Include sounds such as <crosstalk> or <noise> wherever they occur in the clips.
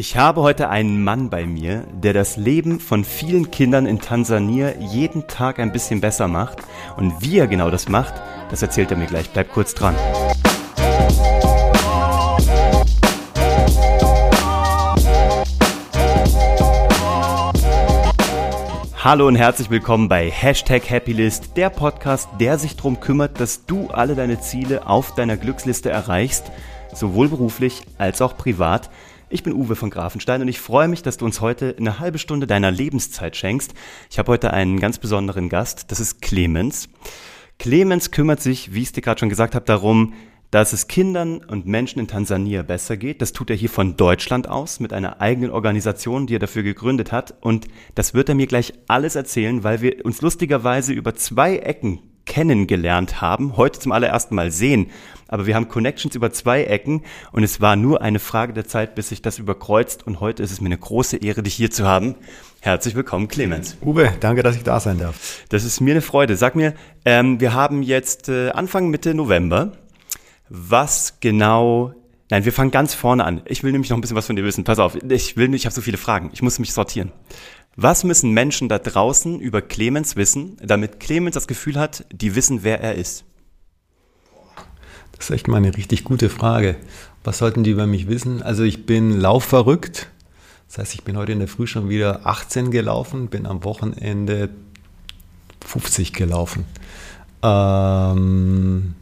Ich habe heute einen Mann bei mir, der das Leben von vielen Kindern in Tansania jeden Tag ein bisschen besser macht. Und wie er genau das macht, das erzählt er mir gleich. Bleib kurz dran. Hallo und herzlich willkommen bei Hashtag Happylist, der Podcast, der sich darum kümmert, dass du alle deine Ziele auf deiner Glücksliste erreichst, sowohl beruflich als auch privat. Ich bin Uwe von Grafenstein und ich freue mich, dass du uns heute eine halbe Stunde deiner Lebenszeit schenkst. Ich habe heute einen ganz besonderen Gast, das ist Clemens. Clemens kümmert sich, wie ich es dir gerade schon gesagt habe, darum, dass es Kindern und Menschen in Tansania besser geht. Das tut er hier von Deutschland aus mit einer eigenen Organisation, die er dafür gegründet hat. Und das wird er mir gleich alles erzählen, weil wir uns lustigerweise über zwei Ecken kennengelernt haben, heute zum allerersten Mal sehen. Aber wir haben Connections über zwei Ecken und es war nur eine Frage der Zeit, bis sich das überkreuzt. Und heute ist es mir eine große Ehre, dich hier zu haben. Herzlich willkommen, Clemens. Uwe, danke, dass ich da sein darf. Das ist mir eine Freude. Sag mir, ähm, wir haben jetzt äh, Anfang Mitte November. Was genau Nein, wir fangen ganz vorne an. Ich will nämlich noch ein bisschen was von dir wissen. Pass auf, ich will nicht, ich habe so viele Fragen. Ich muss mich sortieren. Was müssen Menschen da draußen über Clemens wissen, damit Clemens das Gefühl hat, die wissen, wer er ist? Das ist echt mal eine richtig gute Frage. Was sollten die über mich wissen? Also ich bin laufverrückt. Das heißt, ich bin heute in der Früh schon wieder 18 gelaufen, bin am Wochenende 50 gelaufen. Ähm,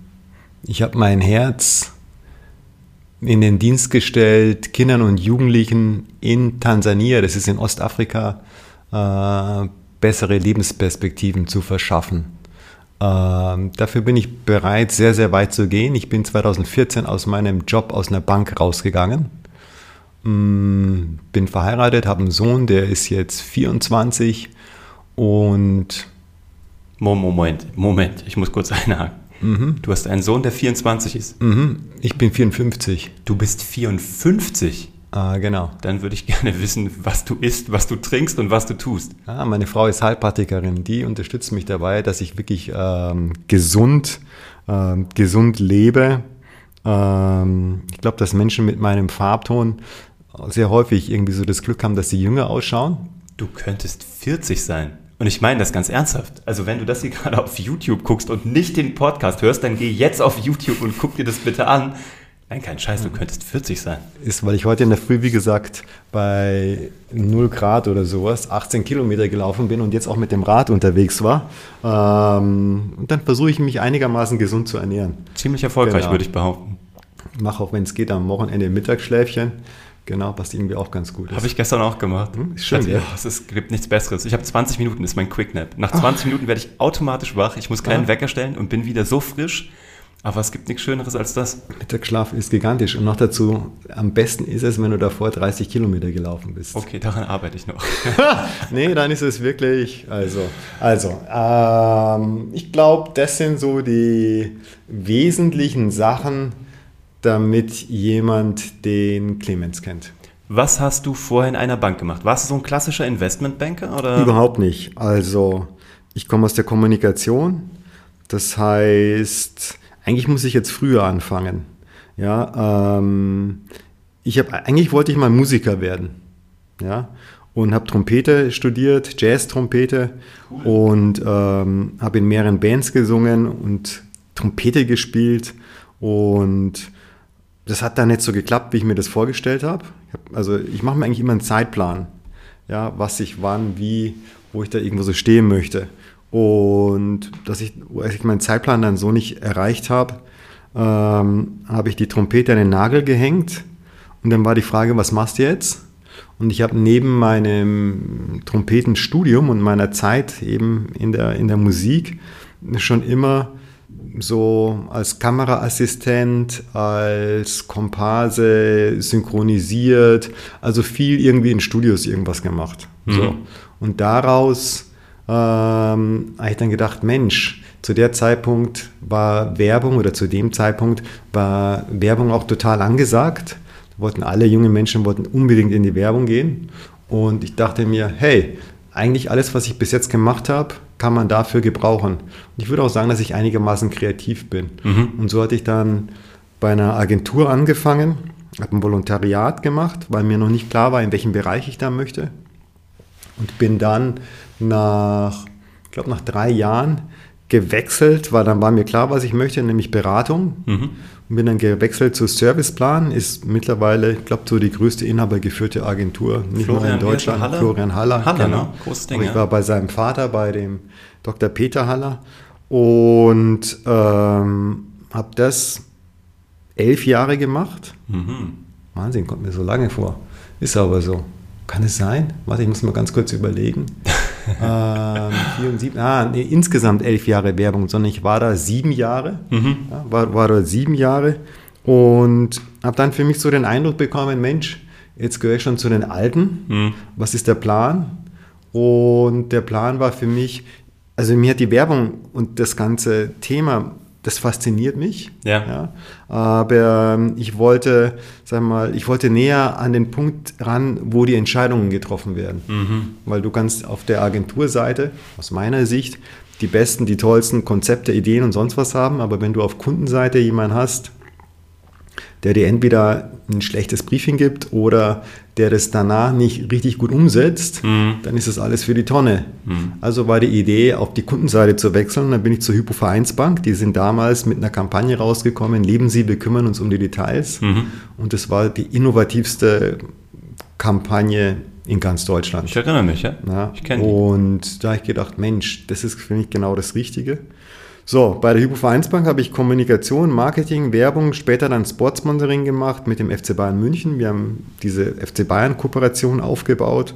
ich habe mein Herz in den Dienst gestellt, Kindern und Jugendlichen in Tansania, das ist in Ostafrika, äh, bessere Lebensperspektiven zu verschaffen. Ähm, dafür bin ich bereit, sehr, sehr weit zu gehen. Ich bin 2014 aus meinem Job aus einer Bank rausgegangen. Mm, bin verheiratet, habe einen Sohn, der ist jetzt 24 und. Moment, Moment, ich muss kurz <laughs> einhaken. Mhm. Du hast einen Sohn, der 24 ist. Mhm. Ich bin 54. Du bist 54? Ah, genau. Dann würde ich gerne wissen, was du isst, was du trinkst und was du tust. Ja, meine Frau ist Heilpraktikerin. Die unterstützt mich dabei, dass ich wirklich ähm, gesund, ähm, gesund lebe. Ähm, ich glaube, dass Menschen mit meinem Farbton sehr häufig irgendwie so das Glück haben, dass sie jünger ausschauen. Du könntest 40 sein. Und ich meine das ganz ernsthaft. Also wenn du das hier <laughs> gerade auf YouTube guckst und nicht den Podcast hörst, dann geh jetzt auf YouTube und guck dir das bitte an. Nein, kein Scheiß, du könntest 40 sein. Ist, weil ich heute in der Früh, wie gesagt, bei 0 Grad oder sowas 18 Kilometer gelaufen bin und jetzt auch mit dem Rad unterwegs war. Ähm, und dann versuche ich mich einigermaßen gesund zu ernähren. Ziemlich erfolgreich, genau. würde ich behaupten. Mache auch, wenn es geht, am Wochenende Mittagsschläfchen. Genau, passt irgendwie auch ganz gut. Habe ich gestern auch gemacht. Hm, schön, also, ja. Es ist, gibt nichts Besseres. Ich habe 20 Minuten, ist mein Quicknap. Nach 20 Ach. Minuten werde ich automatisch wach. Ich muss keinen ah. Wecker stellen und bin wieder so frisch. Aber es gibt nichts Schöneres als das. Mittagsschlaf ist gigantisch. Und noch dazu, am besten ist es, wenn du davor 30 Kilometer gelaufen bist. Okay, daran arbeite ich noch. <laughs> nee, dann ist es wirklich, also, also ähm, ich glaube, das sind so die wesentlichen Sachen, damit jemand den Clemens kennt. Was hast du vorher in einer Bank gemacht? Warst du so ein klassischer Investmentbanker? Oder? Überhaupt nicht. Also, ich komme aus der Kommunikation. Das heißt, eigentlich muss ich jetzt früher anfangen. Ja, ähm, ich habe eigentlich wollte ich mal Musiker werden. Ja, und habe Trompete studiert, Jazz-Trompete cool. und ähm, habe in mehreren Bands gesungen und Trompete gespielt und das hat dann nicht so geklappt, wie ich mir das vorgestellt habe. Hab, also ich mache mir eigentlich immer einen Zeitplan, ja, was ich wann, wie, wo ich da irgendwo so stehen möchte. Und dass ich, als ich meinen Zeitplan dann so nicht erreicht habe, ähm, habe ich die Trompete an den Nagel gehängt. Und dann war die Frage, was machst du jetzt? Und ich habe neben meinem Trompetenstudium und meiner Zeit eben in der, in der Musik schon immer so als Kameraassistent, als Komparse synchronisiert, also viel irgendwie in Studios irgendwas gemacht. Mhm. So. Und daraus ähm, habe ich dann gedacht, Mensch, zu der Zeitpunkt war Werbung oder zu dem Zeitpunkt war Werbung auch total angesagt. Wollten alle junge Menschen wollten unbedingt in die Werbung gehen. Und ich dachte mir, hey, eigentlich alles, was ich bis jetzt gemacht habe, kann man dafür gebrauchen. Und ich würde auch sagen, dass ich einigermaßen kreativ bin. Mhm. Und so hatte ich dann bei einer Agentur angefangen, habe ein Volontariat gemacht, weil mir noch nicht klar war, in welchem Bereich ich da möchte. Und bin dann nach, ich glaube, nach drei Jahren gewechselt, weil dann war mir klar, was ich möchte, nämlich Beratung. Mhm. Und bin dann gewechselt zu Serviceplan, ist mittlerweile, ich glaube, so die größte inhabergeführte Agentur, nicht Florian nur in Deutschland. Haller? Florian Haller. Haller, genau. ne? Großes Ding, ich war bei seinem Vater, bei dem Dr. Peter Haller und ähm, habe das elf Jahre gemacht. Mhm. Wahnsinn, kommt mir so lange vor. Ist aber so. Kann es sein? Warte, ich muss mal ganz kurz überlegen. <laughs> ähm, vier und sieben, ah, nee, insgesamt elf Jahre Werbung, sondern ich war da sieben Jahre. Mhm. Ja, war, war da sieben Jahre und habe dann für mich so den Eindruck bekommen, Mensch, jetzt gehöre ich schon zu den Alten. Mhm. Was ist der Plan? Und der Plan war für mich, also mir hat die Werbung und das ganze Thema das fasziniert mich. Ja. ja. Aber ähm, ich wollte, sag mal, ich wollte näher an den Punkt ran, wo die Entscheidungen getroffen werden. Mhm. Weil du kannst auf der Agenturseite, aus meiner Sicht, die besten, die tollsten Konzepte, Ideen und sonst was haben. Aber wenn du auf Kundenseite jemanden hast, der dir entweder ein schlechtes Briefing gibt oder der das danach nicht richtig gut umsetzt, mhm. dann ist das alles für die Tonne. Mhm. Also war die Idee, auf die Kundenseite zu wechseln. Dann bin ich zur Hypovereinsbank. Die sind damals mit einer Kampagne rausgekommen, leben Sie, wir kümmern uns um die Details. Mhm. Und das war die innovativste Kampagne in ganz Deutschland. Ich erinnere mich, ja. ja. Ich kenne Und da habe ich gedacht, Mensch, das ist für mich genau das Richtige. So, bei der Hypovereinsbank habe ich Kommunikation, Marketing, Werbung, später dann Sportsponsoring gemacht mit dem FC Bayern München. Wir haben diese FC Bayern Kooperation aufgebaut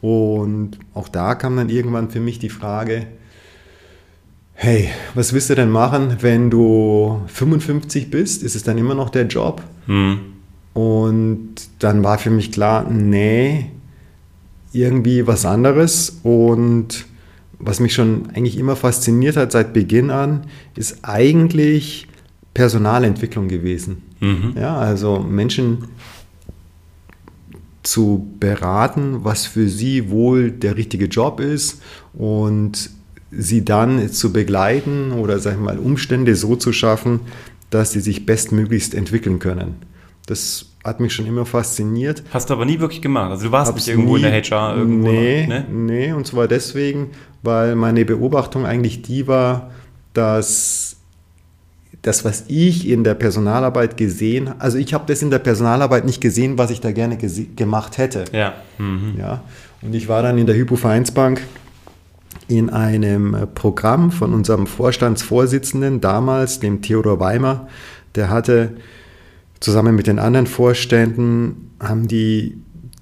und auch da kam dann irgendwann für mich die Frage, hey, was willst du denn machen, wenn du 55 bist? Ist es dann immer noch der Job? Hm. Und dann war für mich klar, nee, irgendwie was anderes und was mich schon eigentlich immer fasziniert hat seit Beginn an, ist eigentlich Personalentwicklung gewesen. Mhm. Ja, also Menschen zu beraten, was für sie wohl der richtige Job ist und sie dann zu begleiten oder sag ich mal Umstände so zu schaffen, dass sie sich bestmöglichst entwickeln können. Das hat mich schon immer fasziniert. Hast du aber nie wirklich gemacht. Also du warst Hab's nicht irgendwo nie, in der HR irgendwo. Nee, ne? nee, und zwar deswegen, weil meine Beobachtung eigentlich die war, dass das, was ich in der Personalarbeit gesehen, also ich habe das in der Personalarbeit nicht gesehen, was ich da gerne gemacht hätte. Ja. Mhm. ja. Und ich war dann in der Hypovereinsbank in einem Programm von unserem Vorstandsvorsitzenden damals, dem Theodor Weimer, der hatte zusammen mit den anderen Vorständen haben die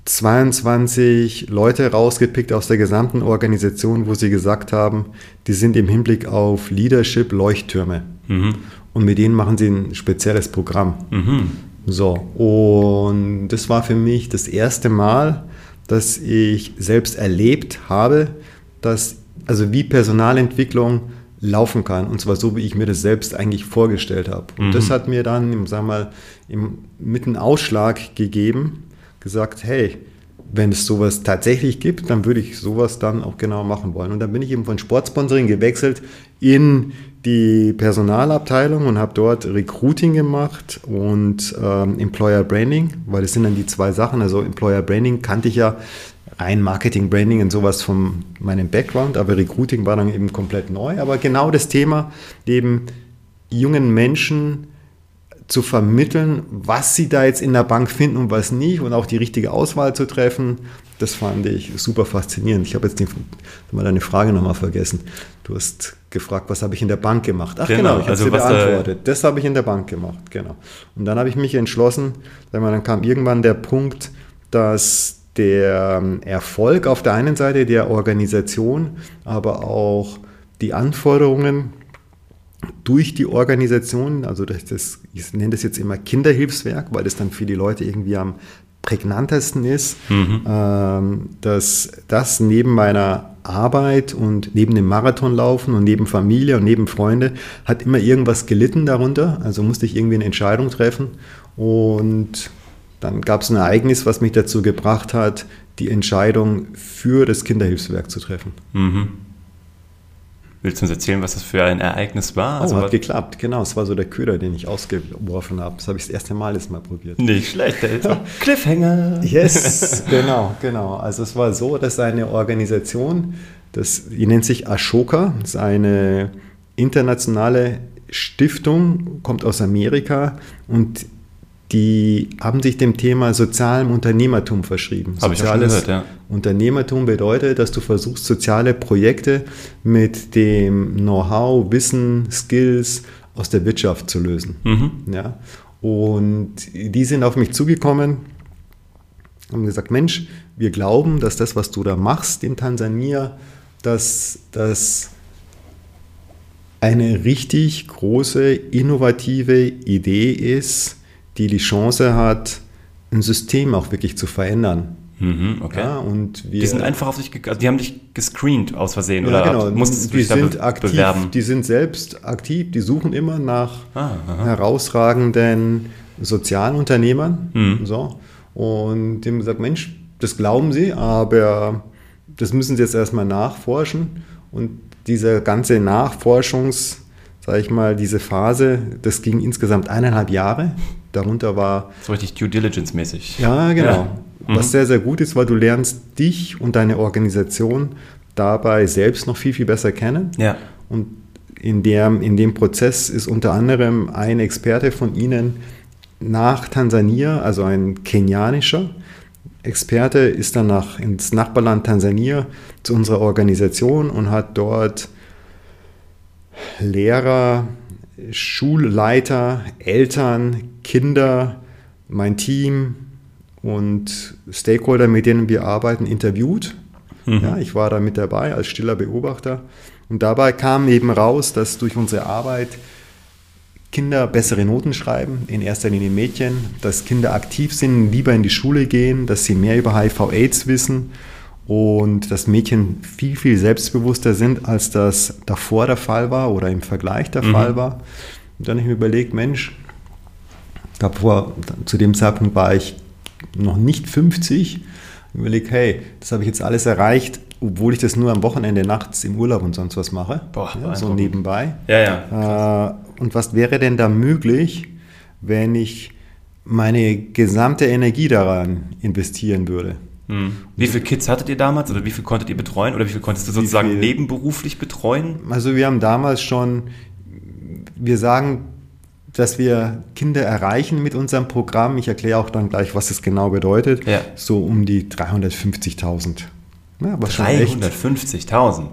22 Leute rausgepickt aus der gesamten Organisation, wo sie gesagt haben, die sind im Hinblick auf Leadership Leuchttürme. Mhm. Und mit denen machen sie ein spezielles Programm. Mhm. So, und das war für mich das erste Mal, dass ich selbst erlebt habe, dass, also wie Personalentwicklung laufen kann. Und zwar so, wie ich mir das selbst eigentlich vorgestellt habe. Und mhm. das hat mir dann, sagen wir mal, im, mit einem Ausschlag gegeben, gesagt, hey, wenn es sowas tatsächlich gibt, dann würde ich sowas dann auch genau machen wollen. Und dann bin ich eben von Sportsponsoring gewechselt in die Personalabteilung und habe dort Recruiting gemacht und ähm, Employer Branding, weil das sind dann die zwei Sachen. Also Employer Branding kannte ich ja rein Marketing, Branding und sowas von meinem Background, aber Recruiting war dann eben komplett neu. Aber genau das Thema, eben jungen Menschen zu vermitteln, was sie da jetzt in der Bank finden und was nicht und auch die richtige Auswahl zu treffen, das fand ich super faszinierend. Ich habe jetzt die, mal deine Frage nochmal vergessen. Du hast gefragt, was habe ich in der Bank gemacht? Ach genau, genau ich habe also sie beantwortet. Das habe ich in der Bank gemacht, genau. Und dann habe ich mich entschlossen, dann kam irgendwann der Punkt, dass der ähm, Erfolg auf der einen Seite der Organisation, aber auch die Anforderungen durch die Organisation, also das, das, ich nenne das jetzt immer Kinderhilfswerk, weil das dann für die Leute irgendwie am prägnantesten ist, mhm. ähm, dass das neben meiner Arbeit und neben dem Marathonlaufen und neben Familie und neben Freunde hat immer irgendwas gelitten darunter. Also musste ich irgendwie eine Entscheidung treffen und dann gab es ein Ereignis, was mich dazu gebracht hat, die Entscheidung für das Kinderhilfswerk zu treffen. Mhm. Willst du uns erzählen, was das für ein Ereignis war? Oh, also, hat geklappt. Genau, es war so der Köder, den ich ausgeworfen habe. Das habe ich das erste Mal jetzt mal probiert. Nicht schlecht. <laughs> Cliffhanger. Yes, genau, genau. Also es war so, dass eine Organisation, das, die nennt sich Ashoka, das ist eine internationale Stiftung, kommt aus Amerika und die haben sich dem Thema sozialem Unternehmertum verschrieben. Habe ich auch schon gehört, ja. Unternehmertum bedeutet, dass du versuchst, soziale Projekte mit dem Know-how, Wissen, Skills aus der Wirtschaft zu lösen. Mhm. Ja? Und die sind auf mich zugekommen, haben gesagt, Mensch, wir glauben, dass das, was du da machst in Tansania, dass das eine richtig große, innovative Idee ist, die die Chance hat, ein System auch wirklich zu verändern. Mhm, okay. Ja, und wir, die sind einfach auf sich, also die haben dich gescreent aus Versehen ja, oder genau. musstest die sind be aktiv, bewerben? Die sind selbst aktiv, die suchen immer nach ah, herausragenden Sozialunternehmern. Mhm. So. Und dem gesagt, Mensch, das glauben sie, aber das müssen sie jetzt erstmal nachforschen. Und diese ganze Nachforschungs- sage ich mal, diese Phase, das ging insgesamt eineinhalb Jahre. Darunter war. So richtig Due Diligence-mäßig. Ja, genau. Ja. Was mhm. sehr, sehr gut ist, weil du lernst dich und deine Organisation dabei selbst noch viel, viel besser kennen. Ja. Und in, der, in dem Prozess ist unter anderem ein Experte von Ihnen nach Tansania, also ein kenianischer Experte, ist dann nach, ins Nachbarland Tansania zu unserer Organisation und hat dort Lehrer, Schulleiter, Eltern, Kinder, mein Team und Stakeholder, mit denen wir arbeiten, interviewt. Mhm. Ja, ich war da mit dabei als stiller Beobachter. Und dabei kam eben raus, dass durch unsere Arbeit Kinder bessere Noten schreiben, in erster Linie Mädchen, dass Kinder aktiv sind, lieber in die Schule gehen, dass sie mehr über HIV-Aids wissen und dass Mädchen viel, viel selbstbewusster sind, als das davor der Fall war oder im Vergleich der mhm. Fall war. Und dann habe ich mir überlegt, Mensch, davor, zu dem Zeitpunkt war ich noch nicht 50, überlegt, hey, das habe ich jetzt alles erreicht, obwohl ich das nur am Wochenende nachts im Urlaub und sonst was mache. Boah, ja, so nebenbei. Ja, ja. Äh, und was wäre denn da möglich, wenn ich meine gesamte Energie daran investieren würde? Hm. Wie viele Kids hattet ihr damals oder wie viel konntet ihr betreuen oder wie viel konntest du sozusagen nebenberuflich betreuen? Also wir haben damals schon, wir sagen, dass wir Kinder erreichen mit unserem Programm. Ich erkläre auch dann gleich, was es genau bedeutet. Ja. So um die 350.000. Ja, 350.000?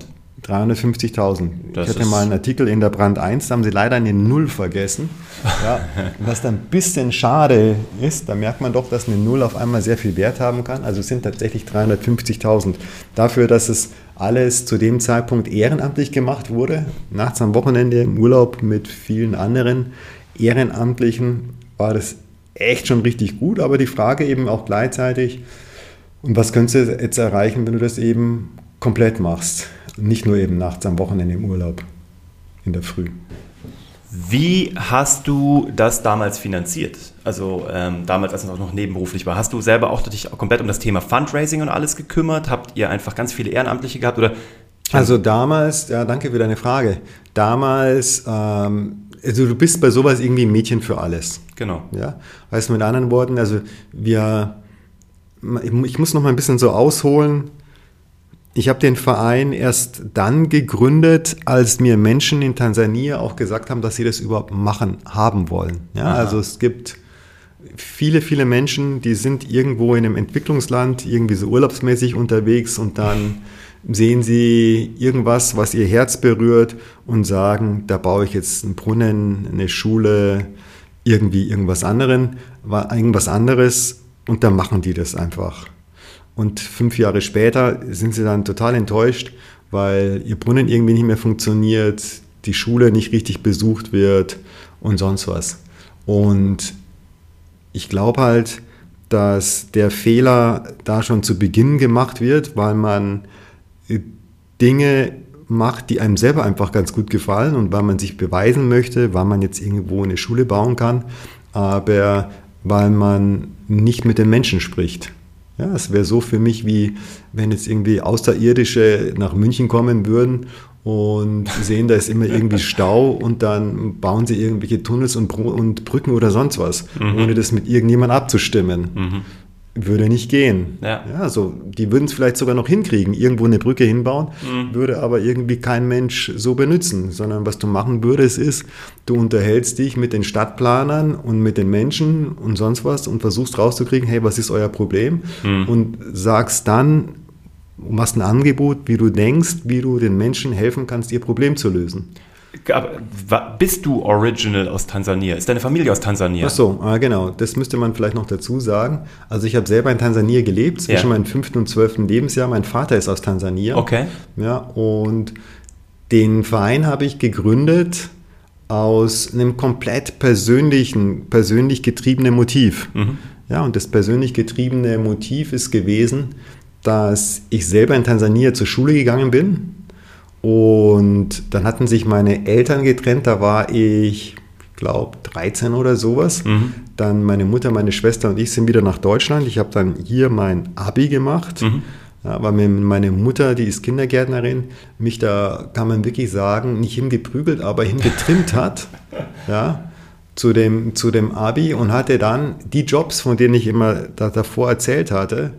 350.000. Ich hatte mal einen Artikel in der Brand 1, da haben sie leider eine Null vergessen. Ja, <laughs> was dann ein bisschen schade ist, da merkt man doch, dass eine Null auf einmal sehr viel Wert haben kann. Also es sind tatsächlich 350.000. Dafür, dass es alles zu dem Zeitpunkt ehrenamtlich gemacht wurde, nachts am Wochenende im Urlaub mit vielen anderen Ehrenamtlichen, war das echt schon richtig gut. Aber die Frage eben auch gleichzeitig, und was könntest du jetzt erreichen, wenn du das eben komplett machst? Nicht nur eben nachts am Wochenende im Urlaub, in der Früh. Wie hast du das damals finanziert? Also ähm, damals, als es auch noch nebenberuflich war. Hast du selber auch dich komplett um das Thema Fundraising und alles gekümmert? Habt ihr einfach ganz viele Ehrenamtliche gehabt? Oder? Also damals, ja, danke für deine Frage. Damals, ähm, also du bist bei sowas irgendwie ein Mädchen für alles. Genau. Ja, heißt mit anderen Worten, also wir, ich muss noch mal ein bisschen so ausholen. Ich habe den Verein erst dann gegründet, als mir Menschen in Tansania auch gesagt haben, dass sie das überhaupt machen, haben wollen. Ja, also es gibt viele, viele Menschen, die sind irgendwo in einem Entwicklungsland, irgendwie so urlaubsmäßig unterwegs und dann sehen sie irgendwas, was ihr Herz berührt und sagen, da baue ich jetzt einen Brunnen, eine Schule, irgendwie irgendwas anderen, irgendwas anderes und dann machen die das einfach. Und fünf Jahre später sind sie dann total enttäuscht, weil ihr Brunnen irgendwie nicht mehr funktioniert, die Schule nicht richtig besucht wird und sonst was. Und ich glaube halt, dass der Fehler da schon zu Beginn gemacht wird, weil man Dinge macht, die einem selber einfach ganz gut gefallen und weil man sich beweisen möchte, weil man jetzt irgendwo eine Schule bauen kann, aber weil man nicht mit den Menschen spricht. Ja, es wäre so für mich, wie wenn jetzt irgendwie Außerirdische nach München kommen würden und sehen, da ist immer irgendwie <laughs> Stau und dann bauen sie irgendwelche Tunnels und, und Brücken oder sonst was, mhm. ohne das mit irgendjemand abzustimmen. Mhm. Würde nicht gehen. Ja. ja also die würden es vielleicht sogar noch hinkriegen, irgendwo eine Brücke hinbauen, mhm. würde aber irgendwie kein Mensch so benutzen, sondern was du machen würdest ist, du unterhältst dich mit den Stadtplanern und mit den Menschen und sonst was und versuchst rauszukriegen, hey, was ist euer Problem? Mhm. Und sagst dann, machst ein Angebot, wie du denkst, wie du den Menschen helfen kannst, ihr Problem zu lösen. Bist du original aus Tansania? Ist deine Familie aus Tansania? Ach so, ah, genau. Das müsste man vielleicht noch dazu sagen. Also ich habe selber in Tansania gelebt, zwischen ja. meinem fünften und zwölften Lebensjahr. Mein Vater ist aus Tansania. Okay. Ja, und den Verein habe ich gegründet aus einem komplett persönlichen, persönlich getriebenen Motiv. Mhm. Ja, und das persönlich getriebene Motiv ist gewesen, dass ich selber in Tansania zur Schule gegangen bin und dann hatten sich meine Eltern getrennt, da war ich, glaube 13 oder sowas. Mhm. Dann meine Mutter, meine Schwester und ich sind wieder nach Deutschland. Ich habe dann hier mein Abi gemacht. Mhm. Ja, weil meine Mutter, die ist Kindergärtnerin, mich da, kann man wirklich sagen, nicht hingeprügelt, aber hingetrimmt <laughs> hat. ja, zu dem, zu dem Abi und hatte dann die Jobs, von denen ich immer da, davor erzählt hatte,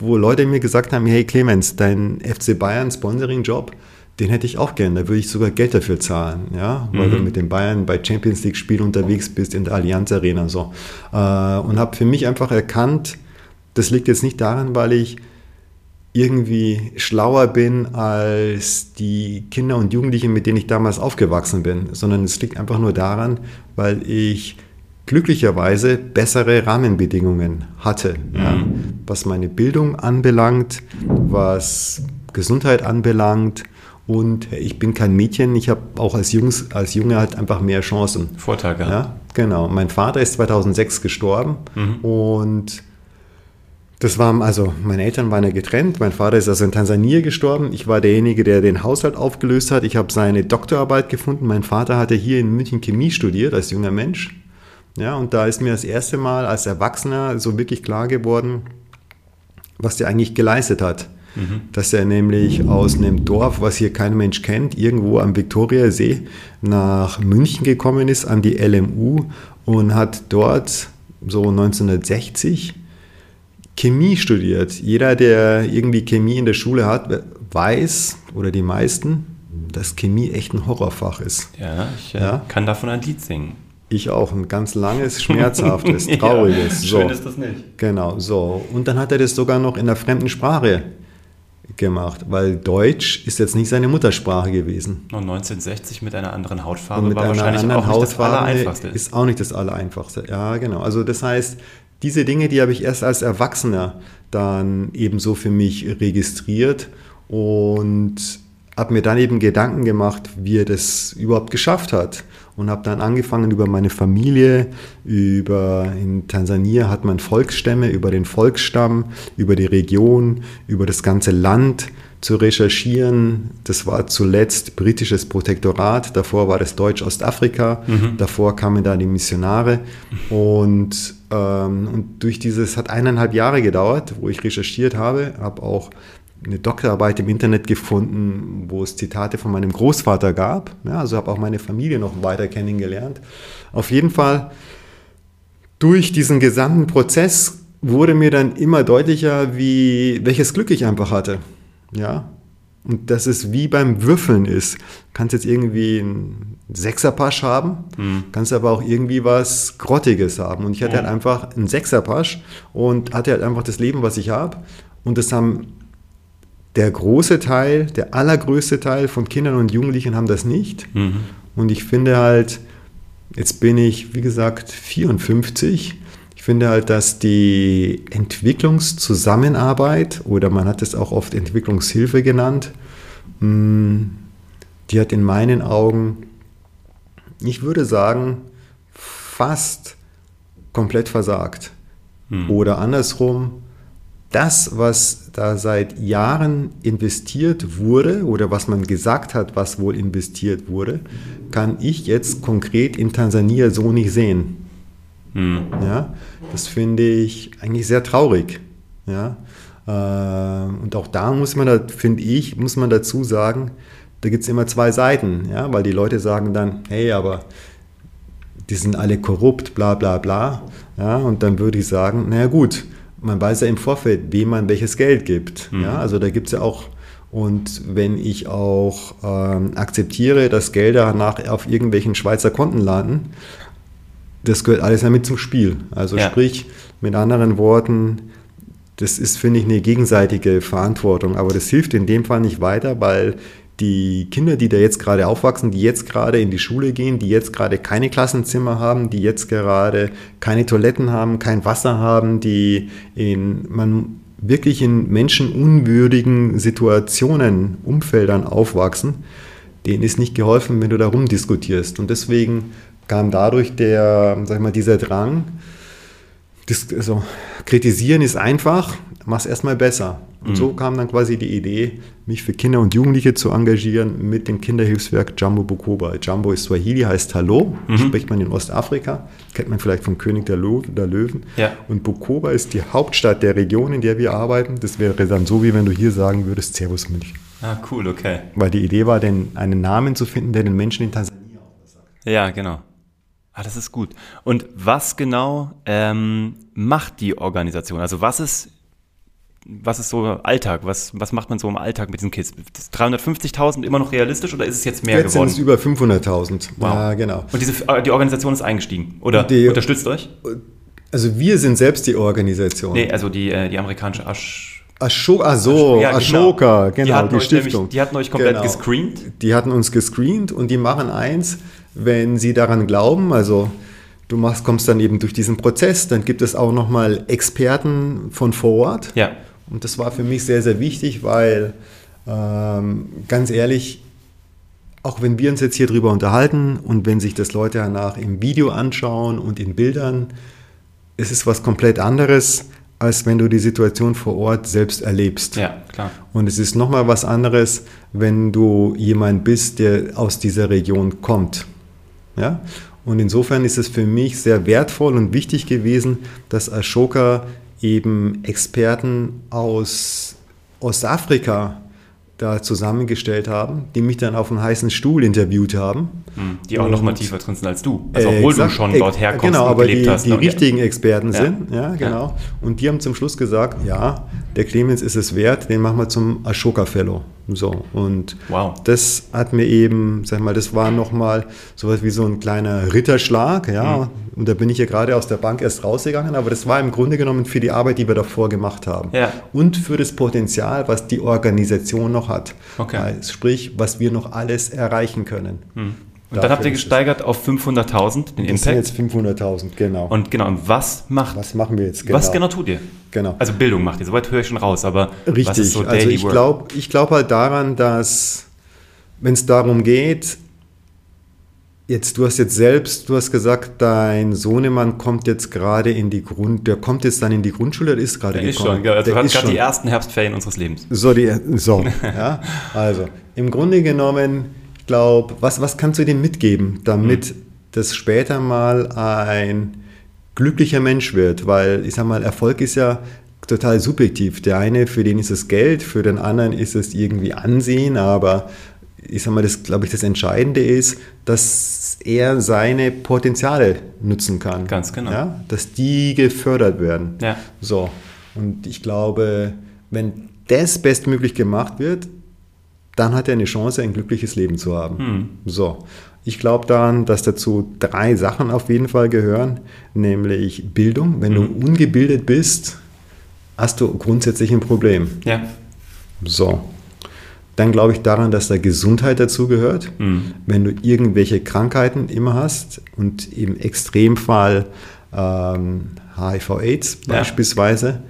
wo Leute mir gesagt haben, hey Clemens, dein FC Bayern Sponsoring-Job, den hätte ich auch gerne, da würde ich sogar Geld dafür zahlen, ja, weil mhm. du mit den Bayern bei Champions League Spielen unterwegs bist in der Allianz Arena so. Äh, und habe für mich einfach erkannt, das liegt jetzt nicht daran, weil ich irgendwie schlauer bin als die Kinder und Jugendlichen, mit denen ich damals aufgewachsen bin, sondern es liegt einfach nur daran, weil ich glücklicherweise bessere Rahmenbedingungen hatte, mhm. ja, was meine Bildung anbelangt, was Gesundheit anbelangt. Und ich bin kein Mädchen, ich habe auch als, Jungs, als Junge halt einfach mehr Chancen. Vorteil gehabt. Ja, genau. Mein Vater ist 2006 gestorben mhm. und das war, also meine Eltern waren ja getrennt. Mein Vater ist also in Tansania gestorben. Ich war derjenige, der den Haushalt aufgelöst hat. Ich habe seine Doktorarbeit gefunden. Mein Vater hatte hier in München Chemie studiert als junger Mensch. Ja, und da ist mir das erste Mal als Erwachsener so wirklich klar geworden, was der eigentlich geleistet hat. Mhm. Dass er nämlich aus einem Dorf, was hier kein Mensch kennt, irgendwo am Viktoriasee nach München gekommen ist, an die LMU und hat dort so 1960 Chemie studiert. Jeder, der irgendwie Chemie in der Schule hat, weiß, oder die meisten, dass Chemie echt ein Horrorfach ist. Ja, ich äh, ja? kann davon ein Lied singen. Ich auch, ein ganz langes, <laughs> schmerzhaftes, trauriges. ja, schön so. ist das nicht. Genau, so. Und dann hat er das sogar noch in der fremden Sprache gemacht, weil Deutsch ist jetzt nicht seine Muttersprache gewesen. Und 1960 mit einer anderen Hautfarbe mit war wahrscheinlich auch nicht das Allereinfachste. Ist auch nicht das Allereinfachste. Ja, genau. Also das heißt, diese Dinge, die habe ich erst als Erwachsener dann ebenso für mich registriert und habe mir dann eben Gedanken gemacht, wie er das überhaupt geschafft hat und habe dann angefangen über meine Familie, über in Tansania hat man Volksstämme, über den Volksstamm, über die Region, über das ganze Land zu recherchieren. Das war zuletzt britisches Protektorat, davor war das Deutsch-Ostafrika, mhm. davor kamen da die Missionare und, ähm, und durch dieses hat eineinhalb Jahre gedauert, wo ich recherchiert habe, habe auch eine Doktorarbeit im Internet gefunden, wo es Zitate von meinem Großvater gab. Ja, also habe auch meine Familie noch weiter kennengelernt. Auf jeden Fall, durch diesen gesamten Prozess wurde mir dann immer deutlicher, wie, welches Glück ich einfach hatte. Ja, und dass es wie beim Würfeln ist. Du kannst jetzt irgendwie einen Sechserpasch haben, mhm. kannst aber auch irgendwie was Grottiges haben. Und ich hatte ja. halt einfach einen Sechserpasch und hatte halt einfach das Leben, was ich habe. Und das haben der große Teil, der allergrößte Teil von Kindern und Jugendlichen haben das nicht. Mhm. Und ich finde halt, jetzt bin ich, wie gesagt, 54. Ich finde halt, dass die Entwicklungszusammenarbeit oder man hat es auch oft Entwicklungshilfe genannt, mm, die hat in meinen Augen, ich würde sagen, fast komplett versagt. Mhm. Oder andersrum, das, was da seit Jahren investiert wurde oder was man gesagt hat, was wohl investiert wurde, kann ich jetzt konkret in Tansania so nicht sehen. Hm. Ja, das finde ich eigentlich sehr traurig. Ja, Äh, und auch da muss man, da, finde ich, muss man dazu sagen, da gibt es immer zwei Seiten, ja, weil die Leute sagen dann, hey, aber die sind alle korrupt, bla bla bla. Ja, und dann würde ich sagen, naja gut, man weiß ja im Vorfeld, wem man welches Geld gibt. Mhm. Ja, also da gibt es ja auch, und wenn ich auch ähm, akzeptiere, dass Gelder nach auf irgendwelchen Schweizer Konten landen, das gehört alles ja mit zum Spiel. Also ja. sprich, mit anderen Worten, das ist, finde ich, eine gegenseitige Verantwortung. Aber das hilft in dem Fall nicht weiter, weil die Kinder, die da jetzt gerade aufwachsen, die jetzt gerade in die Schule gehen, die jetzt gerade keine Klassenzimmer haben, die jetzt gerade keine Toiletten haben, kein Wasser haben, die in, man wirklich in menschenunwürdigen Situationen, Umfeldern aufwachsen, denen ist nicht geholfen, wenn du da rumdiskutierst. Und deswegen kam dadurch der, sag mal, dieser Drang, das, also, kritisieren ist einfach, mach es erstmal besser. Und mhm. so kam dann quasi die Idee, mich für Kinder und Jugendliche zu engagieren mit dem Kinderhilfswerk Jumbo Bukoba. Jumbo ist Swahili, heißt Hallo, mhm. spricht man in Ostafrika, kennt man vielleicht vom König der, Lo der Löwen. Ja. Und Bukoba ist die Hauptstadt der Region, in der wir arbeiten. Das wäre dann so, wie wenn du hier sagen würdest, Servus München. Ah, cool, okay. Weil die Idee war, den, einen Namen zu finden, der den Menschen in Tansania auch was sagt. Ja, genau. Ah, das ist gut. Und was genau ähm, macht die Organisation? Also was ist was ist so Alltag? Was, was macht man so im Alltag mit diesen Kids? 350.000 immer noch realistisch oder ist es jetzt mehr jetzt geworden? Jetzt sind es über 500.000. Wow. Ja, genau. Und diese, äh, die Organisation ist eingestiegen oder die, unterstützt euch? Also wir sind selbst die Organisation. Nee, also die, äh, die amerikanische Asch... Ashoka, ach so, ja, Ashoka, genau, genau die, die Stiftung. Nämlich, die hatten euch komplett genau. gescreent? Die hatten uns gescreent und die machen eins, wenn sie daran glauben, also du machst, kommst dann eben durch diesen Prozess, dann gibt es auch nochmal Experten von vor Ort. Ja und das war für mich sehr, sehr wichtig, weil ähm, ganz ehrlich, auch wenn wir uns jetzt hier drüber unterhalten und wenn sich das Leute danach im Video anschauen und in Bildern, ist es was komplett anderes, als wenn du die Situation vor Ort selbst erlebst. Ja, klar. Und es ist nochmal was anderes, wenn du jemand bist, der aus dieser Region kommt. Ja? Und insofern ist es für mich sehr wertvoll und wichtig gewesen, dass Ashoka eben Experten aus Ostafrika da zusammengestellt haben, die mich dann auf einen heißen Stuhl interviewt haben. Hm, die auch noch mal tiefer drin sind als du. Also obwohl exakt, du schon dort herkommst genau, und aber gelebt die, hast. die richtigen Experten ja. sind, ja, genau. Ja. Und die haben zum Schluss gesagt, ja, der Clemens ist es wert, den machen wir zum Ashoka Fellow. So, und wow. das hat mir eben, sag mal, das war nochmal sowas wie so ein kleiner Ritterschlag, ja. Mhm. Und da bin ich ja gerade aus der Bank erst rausgegangen, aber das war im Grunde genommen für die Arbeit, die wir davor gemacht haben. Ja. Und für das Potenzial, was die Organisation noch hat. Okay. Sprich, was wir noch alles erreichen können. Mhm. Und dann habt ihr gesteigert auf 500.000 den das Impact. Sind jetzt 500.000, genau. Und genau, und was macht? Was machen wir jetzt genau? Was genau tut ihr? Genau. Also Bildung macht ihr, soweit höre ich schon raus, aber Richtig. was ist so also Daily ich glaube ich glaub halt daran, dass wenn es darum geht, jetzt, du hast jetzt selbst, du hast gesagt, dein Sohnemann kommt jetzt gerade in die Grund, der kommt jetzt dann in die Grundschule, der ist gerade der gekommen. Ist schon, also der hat gerade die ersten Herbstferien unseres Lebens. So, die, so, ja, also im Grunde genommen glaube, was, was kannst du dem mitgeben, damit mhm. das später mal ein glücklicher Mensch wird? Weil ich sag mal, Erfolg ist ja total subjektiv. Der eine, für den ist es Geld, für den anderen ist es irgendwie Ansehen, aber ich sag mal, das glaube ich, das Entscheidende ist, dass er seine Potenziale nutzen kann. Ganz genau. Ja? Dass die gefördert werden. Ja. So. Und ich glaube, wenn das bestmöglich gemacht wird, dann hat er eine Chance, ein glückliches Leben zu haben. Hm. So. Ich glaube daran, dass dazu drei Sachen auf jeden Fall gehören, nämlich Bildung. Wenn hm. du ungebildet bist, hast du grundsätzlich ein Problem. Ja. So. Dann glaube ich daran, dass da Gesundheit dazu gehört. Mhm. Wenn du irgendwelche Krankheiten immer hast und im Extremfall ähm, HIV-Aids ja. beispielsweise,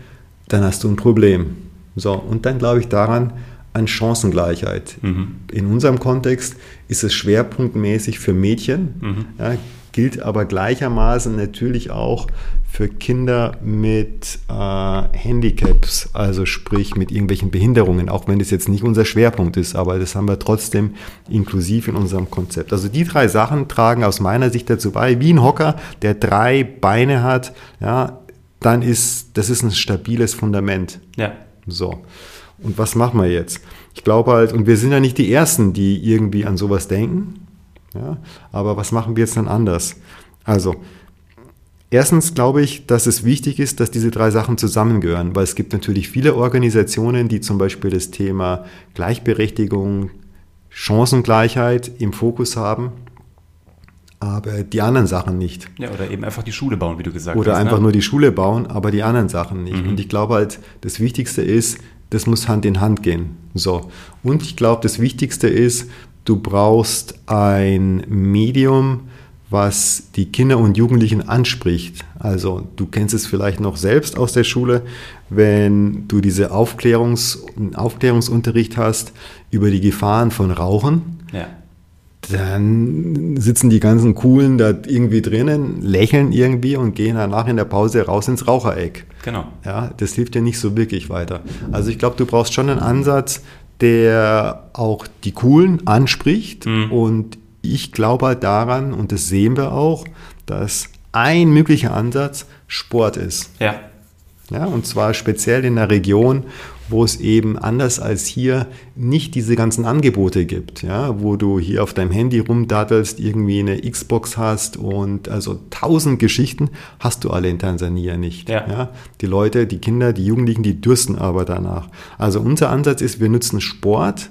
dann hast du ein Problem. So, und dann glaube ich daran, an Chancengleichheit. Mhm. In unserem Kontext ist es schwerpunktmäßig für Mädchen, mhm. ja, gilt aber gleichermaßen natürlich auch für Kinder mit äh, Handicaps, also sprich mit irgendwelchen Behinderungen, auch wenn das jetzt nicht unser Schwerpunkt ist, aber das haben wir trotzdem inklusiv in unserem Konzept. Also die drei Sachen tragen aus meiner Sicht dazu bei, wie ein Hocker, der drei Beine hat, ja, dann ist das ist ein stabiles Fundament. Ja. So. Und was machen wir jetzt? Ich glaube halt, und wir sind ja nicht die Ersten, die irgendwie an sowas denken. Ja, aber was machen wir jetzt dann anders? Also, erstens glaube ich, dass es wichtig ist, dass diese drei Sachen zusammengehören, weil es gibt natürlich viele Organisationen, die zum Beispiel das Thema Gleichberechtigung, Chancengleichheit im Fokus haben aber die anderen Sachen nicht. Ja, oder eben einfach die Schule bauen, wie du gesagt oder hast. Oder einfach ne? nur die Schule bauen, aber die anderen Sachen nicht. Mhm. Und ich glaube halt, das Wichtigste ist, das muss Hand in Hand gehen. So. Und ich glaube, das Wichtigste ist, du brauchst ein Medium, was die Kinder und Jugendlichen anspricht. Also du kennst es vielleicht noch selbst aus der Schule, wenn du diese Aufklärungs Aufklärungsunterricht hast über die Gefahren von Rauchen. Ja dann sitzen die ganzen Coolen da irgendwie drinnen, lächeln irgendwie und gehen danach in der Pause raus ins Rauchereck. Genau. Ja, das hilft dir nicht so wirklich weiter. Also ich glaube, du brauchst schon einen Ansatz, der auch die Coolen anspricht. Mhm. Und ich glaube halt daran, und das sehen wir auch, dass ein möglicher Ansatz Sport ist. Ja. Ja, und zwar speziell in der Region, wo es eben anders als hier nicht diese ganzen Angebote gibt, ja, wo du hier auf deinem Handy rumdattelst, irgendwie eine Xbox hast und also tausend Geschichten hast du alle in Tansania nicht. Ja. ja. Die Leute, die Kinder, die Jugendlichen, die dürsten aber danach. Also unser Ansatz ist, wir nutzen Sport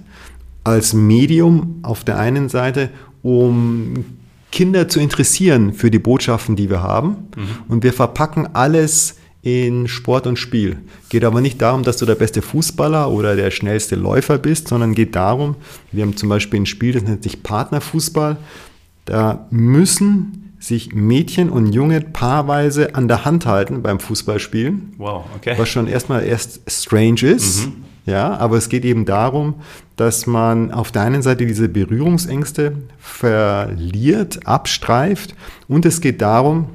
als Medium auf der einen Seite, um Kinder zu interessieren für die Botschaften, die wir haben. Mhm. Und wir verpacken alles in Sport und Spiel. Geht aber nicht darum, dass du der beste Fußballer oder der schnellste Läufer bist, sondern geht darum, wir haben zum Beispiel ein Spiel, das nennt sich Partnerfußball. Da müssen sich Mädchen und Junge paarweise an der Hand halten beim Fußballspielen. Wow, okay. Was schon erstmal erst strange ist. Mhm. Ja, aber es geht eben darum, dass man auf der einen Seite diese Berührungsängste verliert, abstreift und es geht darum,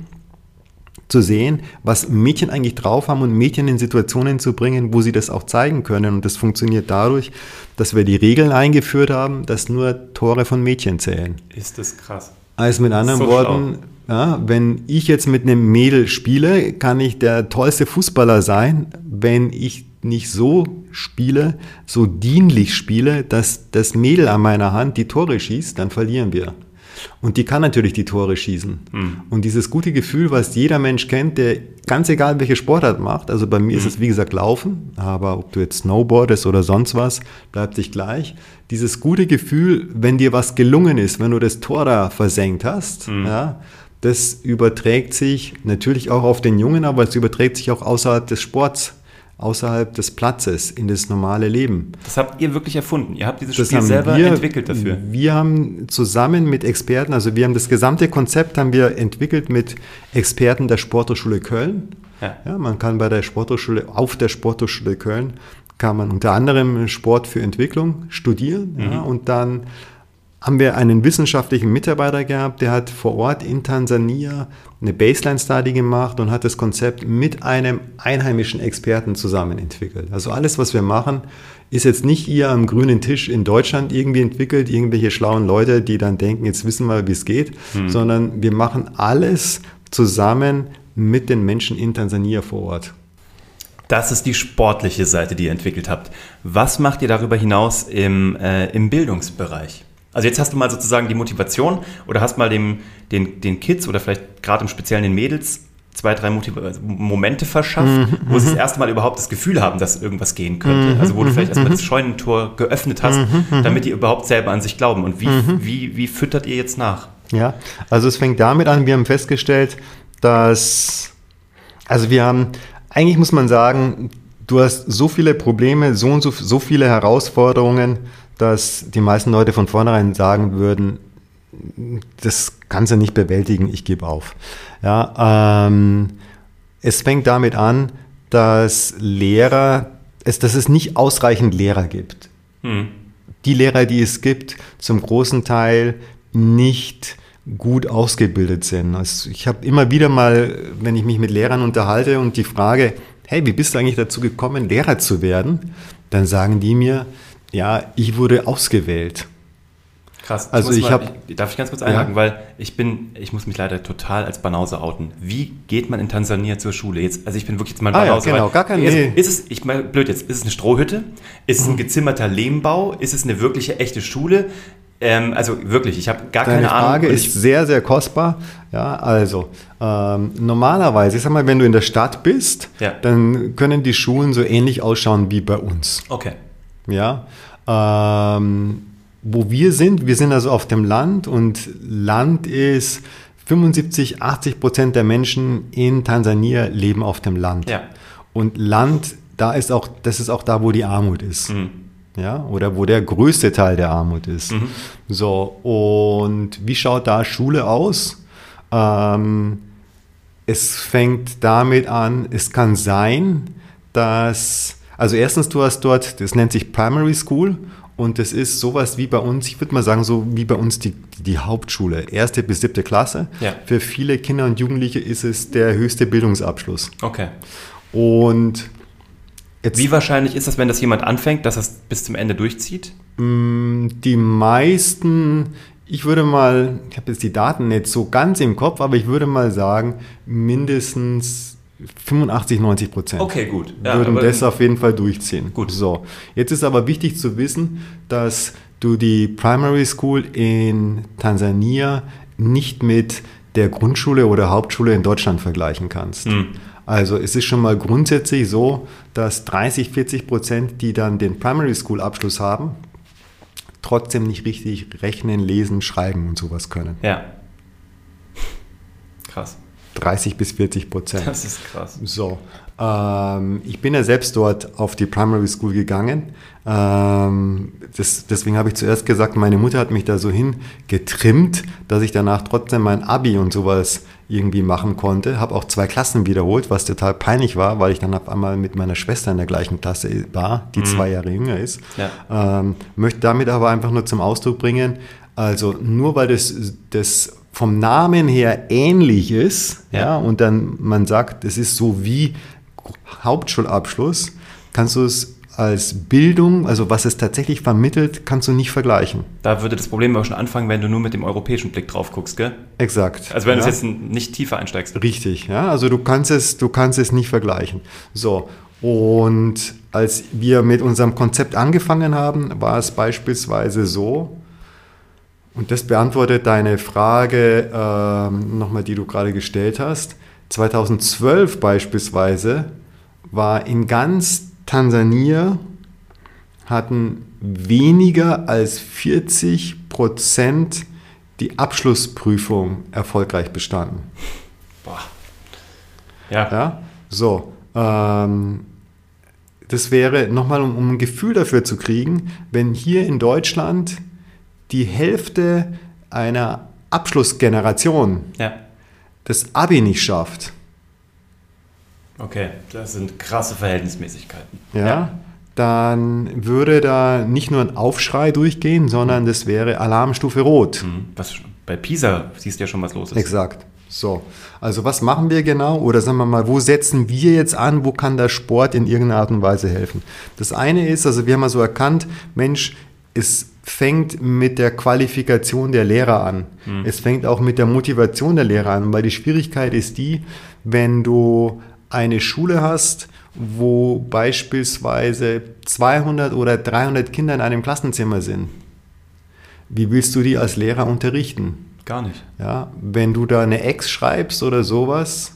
zu sehen, was Mädchen eigentlich drauf haben und Mädchen in Situationen zu bringen, wo sie das auch zeigen können. Und das funktioniert dadurch, dass wir die Regeln eingeführt haben, dass nur Tore von Mädchen zählen. Ist das krass. Also mit anderen so Worten, ja, wenn ich jetzt mit einem Mädel spiele, kann ich der tollste Fußballer sein. Wenn ich nicht so spiele, so dienlich spiele, dass das Mädel an meiner Hand die Tore schießt, dann verlieren wir. Und die kann natürlich die Tore schießen. Mhm. Und dieses gute Gefühl, was jeder Mensch kennt, der ganz egal welche Sportart macht, also bei mir mhm. ist es wie gesagt Laufen, aber ob du jetzt Snowboardest oder sonst was, bleibt sich gleich. Dieses gute Gefühl, wenn dir was gelungen ist, wenn du das Tor da versenkt hast, mhm. ja, das überträgt sich natürlich auch auf den Jungen, aber es überträgt sich auch außerhalb des Sports außerhalb des Platzes in das normale Leben. Das habt ihr wirklich erfunden. Ihr habt dieses das Spiel selber wir, entwickelt dafür. Wir haben zusammen mit Experten, also wir haben das gesamte Konzept haben wir entwickelt mit Experten der Sporthochschule Köln. Ja. ja man kann bei der Sporthochschule, auf der Sporthochschule Köln, kann man unter anderem Sport für Entwicklung studieren. Mhm. Ja, und dann haben wir einen wissenschaftlichen Mitarbeiter gehabt, der hat vor Ort in Tansania eine Baseline-Study gemacht und hat das Konzept mit einem einheimischen Experten zusammen entwickelt. Also alles, was wir machen, ist jetzt nicht hier am grünen Tisch in Deutschland irgendwie entwickelt, irgendwelche schlauen Leute, die dann denken, jetzt wissen wir, wie es geht, hm. sondern wir machen alles zusammen mit den Menschen in Tansania vor Ort. Das ist die sportliche Seite, die ihr entwickelt habt. Was macht ihr darüber hinaus im, äh, im Bildungsbereich? Also jetzt hast du mal sozusagen die Motivation oder hast mal dem, den, den Kids oder vielleicht gerade im Speziellen den Mädels zwei, drei Motiv Momente verschafft, mhm, wo sie das mhm. erste Mal überhaupt das Gefühl haben, dass irgendwas gehen könnte. Mhm, also wo du vielleicht erstmal das Scheunentor geöffnet hast, damit die überhaupt selber an sich glauben. Und wie, wie, wie füttert ihr jetzt nach? Ja, also es fängt damit an, wir haben festgestellt, dass, also wir haben, eigentlich muss man sagen, du hast so viele Probleme, so und so, so viele Herausforderungen, dass die meisten Leute von vornherein sagen würden, das kannst du nicht bewältigen, ich gebe auf. Ja, ähm, es fängt damit an, dass Lehrer, es, dass es nicht ausreichend Lehrer gibt. Hm. Die Lehrer, die es gibt, zum großen Teil nicht gut ausgebildet sind. Also ich habe immer wieder mal, wenn ich mich mit Lehrern unterhalte und die Frage, hey, wie bist du eigentlich dazu gekommen, Lehrer zu werden? Dann sagen die mir, ja, ich wurde ausgewählt. Krass. Also ich mal- habe ich- Darf ich ganz kurz einhaken, Ja. weil ich bin, ich muss mich leider total als Banause outen. Wie geht man in Tansania zur Schule? Jetzt, also ich bin wirklich jetzt mal ein Ah ja, Banause. genau, weil- gar kein- ist, nee. ist es, ich meine, blöd jetzt, ist es eine Strohhütte? Ist es ein gezimmerter Lehmbau? Ist es eine wirkliche echte Schule? Ähm, also wirklich, ich habe gar Deine keine Ahnung. Frage und ist ich, sehr, sehr kostbar. Ja, also ähm, normalerweise, ich sag mal, wenn du in der Stadt bist, Ja. dann können die Schulen so ähnlich ausschauen wie bei uns. okay. Ja, ähm, wo wir sind, wir sind also auf dem Land und Land ist 75, 80 Prozent der Menschen in Tansania leben auf dem Land. Ja. Und Land, da ist auch, das ist auch da, wo die Armut ist. Mhm. Ja, oder wo der größte Teil der Armut ist. So, und wie schaut da Schule aus? Ähm, es fängt damit an, es kann sein, dass, also erstens, du hast dort, das nennt sich Primary School und das ist sowas wie bei uns, ich würde mal sagen, so wie bei uns die, die Hauptschule, erste bis siebte Klasse. Ja. Für viele Kinder und Jugendliche ist es der höchste Bildungsabschluss. Okay. Und jetzt Wie wahrscheinlich ist das, wenn das jemand anfängt, dass es bis zum Ende durchzieht? Die meisten, ich würde mal, ich habe jetzt die Daten nicht so ganz im Kopf, aber ich würde mal sagen, mindestens 85, 90 Prozent. Okay, gut. Ja, würden das auf jeden Fall durchziehen. Gut. So, jetzt ist aber wichtig zu wissen, dass du die Primary School in Tansania nicht mit der Grundschule oder Hauptschule in Deutschland vergleichen kannst. Hm. Also es ist schon mal grundsätzlich so, dass 30, 40 Prozent, die dann den Primary School Abschluss haben, trotzdem nicht richtig rechnen, lesen, schreiben und sowas können. Ja. Krass. 30 bis 40 Prozent. Das ist krass. So, ähm, ich bin ja selbst dort auf die Primary School gegangen. Ähm, das, deswegen habe ich zuerst gesagt, meine Mutter hat mich da so hingetrimmt, dass ich danach trotzdem mein Abi und sowas irgendwie machen konnte. Habe auch zwei Klassen wiederholt, was total peinlich war, weil ich dann auf einmal mit meiner Schwester in der gleichen Klasse war, die zwei Jahre jünger ist. Ja. Ähm, möchte damit aber einfach nur zum Ausdruck bringen, also nur weil das, das vom Namen her ähnlich ist, Ja. ja, und dann man sagt, es ist so wie Hauptschulabschluss, kannst du es als Bildung, also was es tatsächlich vermittelt, kannst du nicht vergleichen. Da würde das Problem aber schon anfangen, wenn du nur mit dem europäischen Blick drauf guckst, gell? Exakt. Also wenn ja. du jetzt nicht tiefer einsteigst. Richtig, ja. Also du kannst es, du kannst es nicht vergleichen. So. Und als wir mit unserem Konzept angefangen haben, war es beispielsweise so, und das beantwortet deine Frage ähm, nochmal, die du gerade gestellt hast. 2012 beispielsweise war in ganz Tansania hatten weniger als 40 Prozent die Abschlussprüfung erfolgreich bestanden. Boah. Ja. Ja, so. Ähm, das wäre nochmal, um, um ein Gefühl dafür zu kriegen, wenn hier in Deutschland die Hälfte einer Abschlussgeneration Ja. das Abi nicht schafft, Okay, das sind krasse Verhältnismäßigkeiten. ja, dann würde da nicht nur ein Aufschrei durchgehen, sondern das wäre Alarmstufe Rot. Mhm. Was, bei Pisa siehst du ja schon, was los ist. Exakt. So, also was machen wir genau? Oder sagen wir mal, wo setzen wir jetzt an? Wo kann der Sport in irgendeiner Art und Weise helfen? Das eine ist, also wir haben mal so erkannt, Mensch, es fängt mit der Qualifikation der Lehrer an. Es fängt auch mit der Motivation der Lehrer an, weil die Schwierigkeit ist die, wenn du eine Schule hast, wo beispielsweise 200 oder 300 Kinder in einem Klassenzimmer sind. Wie willst du die als Lehrer unterrichten? Gar nicht. Ja, wenn du da eine Ex schreibst oder sowas,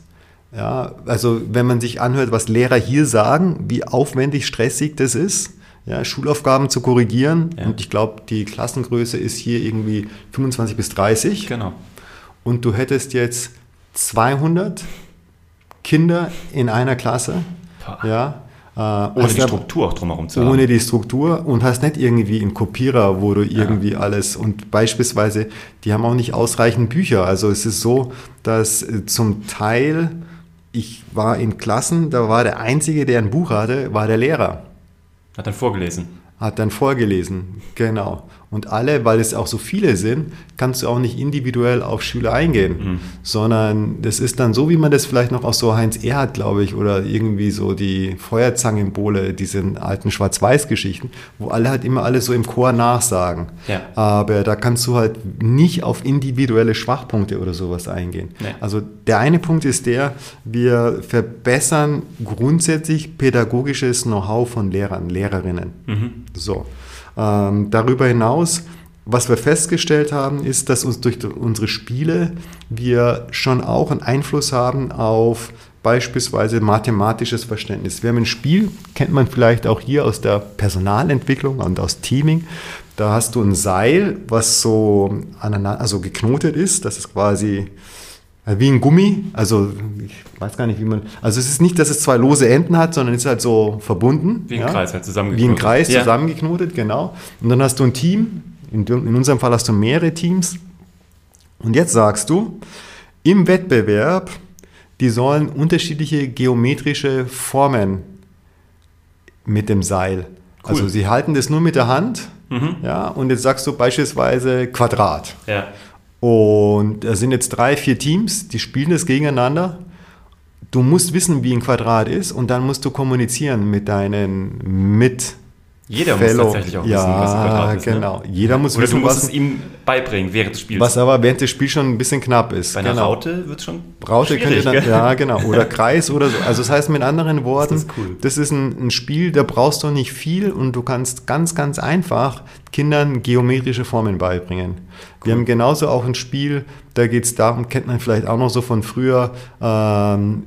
ja, also wenn man sich anhört, was Lehrer hier sagen, wie aufwendig stressig das ist, ja, Schulaufgaben zu korrigieren, Ja. und ich glaube, die Klassengröße ist hier irgendwie 25 bis 30, Genau. und du hättest jetzt 200 Kinder in einer Klasse, ja, äh, Ohne die Struktur auch drumherum zu haben. ohne die Struktur und hast nicht irgendwie einen Kopierer, wo du irgendwie alles und beispielsweise, die haben auch nicht ausreichend Bücher. Also es ist so, dass äh, zum Teil, ich war in Klassen, da war der Einzige, der ein Buch hatte, war der Lehrer. Hat dann vorgelesen. Hat dann vorgelesen, genau. Und alle, weil es auch so viele sind, kannst du auch nicht individuell auf Schüler eingehen, mhm. sondern das ist dann so, wie man das vielleicht noch aus so Heinz Erhardt, glaube ich, oder irgendwie so die Feuerzangenbowle, diese alten Schwarz-Weiß-Geschichten, wo alle halt immer alles so im Chor nachsagen. Ja. Aber da kannst du halt nicht auf individuelle Schwachpunkte oder sowas eingehen. Nee. Also der eine Punkt ist der, wir verbessern grundsätzlich pädagogisches Know-how von Lehrern, Lehrerinnen. Mhm. So. Ähm, darüber hinaus, was wir festgestellt haben, ist, dass uns durch unsere Spiele wir schon auch einen Einfluss haben auf beispielsweise mathematisches Verständnis. Wir haben ein Spiel, kennt man vielleicht auch hier aus der Personalentwicklung und aus Teaming. Da hast du ein Seil, was so aneinander, also geknotet ist. Das ist quasi wie ein Gummi, also ich weiß gar nicht, wie man. Also es ist nicht, dass es zwei lose Enden hat, sondern es ist halt so verbunden. Wie ein ja? Kreis, halt zusammengeknotet. Wie ein Kreis ja. zusammengeknotet, genau. Und dann hast du ein Team, in, in unserem Fall hast du mehrere Teams. Und jetzt sagst du, im Wettbewerb, die sollen unterschiedliche geometrische Formen mit dem Seil. Cool. Also sie halten das nur mit der Hand, mhm. ja, und jetzt sagst du beispielsweise Quadrat. Ja. Und da sind jetzt drei, vier Teams, die spielen das gegeneinander. Du musst wissen, wie ein Quadrat ist und dann musst du kommunizieren mit deinen Mit- jeder Fellow. muss tatsächlich auch wissen, ja, was ein Quadrat ist. Ne? genau. Ne? Jeder muss Oder wissen, du musst was, es ihm beibringen während des Spiels. Was aber während des Spiels schon ein bisschen knapp ist. Bei einer genau. Raute wird es schon Raute könnte dann, ja genau. Oder Kreis oder so. Also das heißt mit anderen Worten, das ist, cool. das ist ein, ein, Spiel, da brauchst du nicht viel und du kannst ganz, ganz einfach Kindern geometrische Formen beibringen. Wir haben genauso auch ein Spiel, da geht es darum, kennt man vielleicht auch noch so von früher, ähm,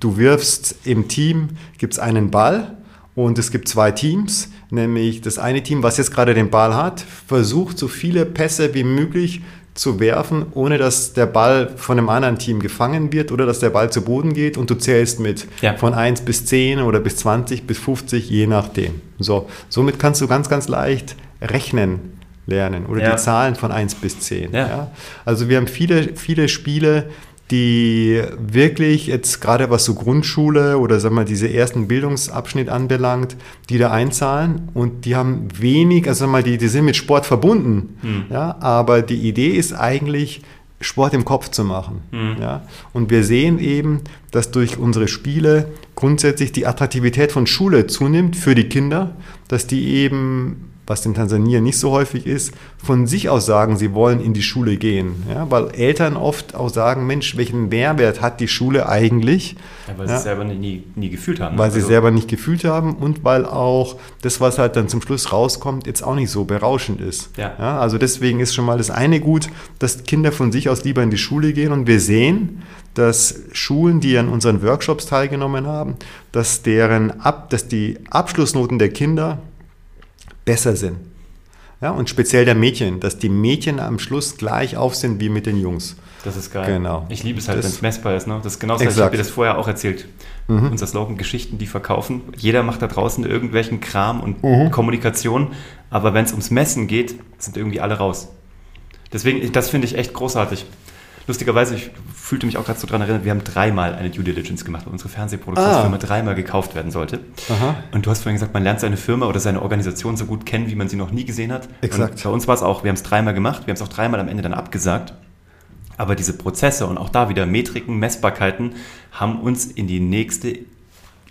du wirfst im Team, gibt es einen Ball und es gibt zwei Teams, nämlich das eine Team, was jetzt gerade den Ball hat, versucht so viele Pässe wie möglich zu werfen, ohne dass der Ball von einem anderen Team gefangen wird oder dass der Ball zu Boden geht und du zählst mit ja. von 1 bis 10 oder bis 20 bis 50, je nachdem. So, somit kannst du ganz, ganz leicht rechnen lernen oder ja. die Zahlen von 1 bis 10. Ja. Also wir haben viele, viele Spiele, die wirklich jetzt gerade was so Grundschule oder sagen wir diese ersten Bildungsabschnitt anbelangt, die da einzahlen und die haben wenig, also sagen wir mal, die, die sind mit Sport verbunden, mhm. ja, aber die Idee ist eigentlich, Sport im Kopf zu machen. Mhm. Ja? Und wir sehen eben, dass durch unsere Spiele grundsätzlich die Attraktivität von Schule zunimmt für die Kinder, dass die eben was in Tansania nicht so häufig ist, von sich aus sagen, sie wollen in die Schule gehen. Ja, weil Eltern oft auch sagen, Mensch, welchen Mehrwert hat die Schule eigentlich? Ja, weil ja, sie es selber nie, nie gefühlt haben. Weil also. sie selber nicht gefühlt haben und weil auch das, was halt dann zum Schluss rauskommt, jetzt auch nicht so berauschend ist. Ja. ja. also deswegen ist schon mal das eine gut, dass Kinder von sich aus lieber in die Schule gehen und wir sehen, dass Schulen, die an unseren Workshops teilgenommen haben, dass deren Ab, dass die Abschlussnoten der Kinder besser sind. Ja, und speziell der Mädchen, dass die Mädchen am Schluss gleich auf sind wie mit den Jungs. Das ist geil. Genau. Ich liebe es halt, wenn es messbar ist. Ne? Das ist genau das, ich habe dir das vorher auch erzählt. Mhm. Unser Slogan, Geschichten, die verkaufen. Jeder macht da draußen irgendwelchen Kram und mhm. Kommunikation, aber wenn es ums Messen geht, sind irgendwie alle raus. Deswegen, das finde ich echt großartig. Lustigerweise, ich fühlte mich auch gerade so daran erinnert, wir haben dreimal eine Due Diligence gemacht, weil unsere Fernsehproduktionsfirma ah. dreimal gekauft werden sollte. Aha. Und du hast vorhin gesagt, man lernt seine Firma oder seine Organisation so gut kennen, wie man sie noch nie gesehen hat. Exakt. Und bei uns war es auch, wir haben es dreimal gemacht, wir haben es auch dreimal am Ende dann abgesagt. Aber diese Prozesse und auch da wieder Metriken, Messbarkeiten haben uns in die nächste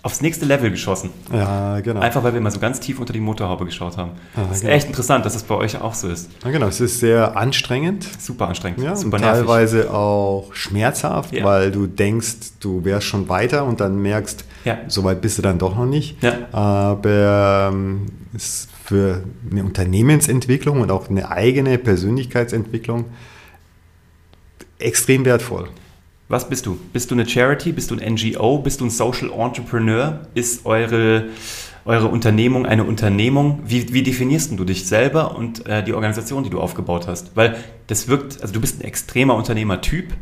aufs nächste Level geschossen. Ja, genau. Einfach weil wir mal so ganz tief unter die Motorhaube geschaut haben. Ja, das ist genau. echt interessant, dass das bei euch auch so ist. Ja, genau. Es ist sehr anstrengend. Super anstrengend. Ja, super und teilweise auch schmerzhaft, ja. weil du denkst, du wärst schon weiter und dann merkst, ja. so weit bist du dann doch noch nicht. Ja. Aber ähm, ist für eine Unternehmensentwicklung und auch eine eigene Persönlichkeitsentwicklung extrem wertvoll. Was bist du? Bist du eine Charity? Bist du ein NGO? Bist du ein Social Entrepreneur? Ist eure, eure Unternehmung eine Unternehmung? Wie, wie definierst du dich selber und äh, die Organisation, die du aufgebaut hast? Weil das wirkt, also du bist ein extremer Unternehmertyp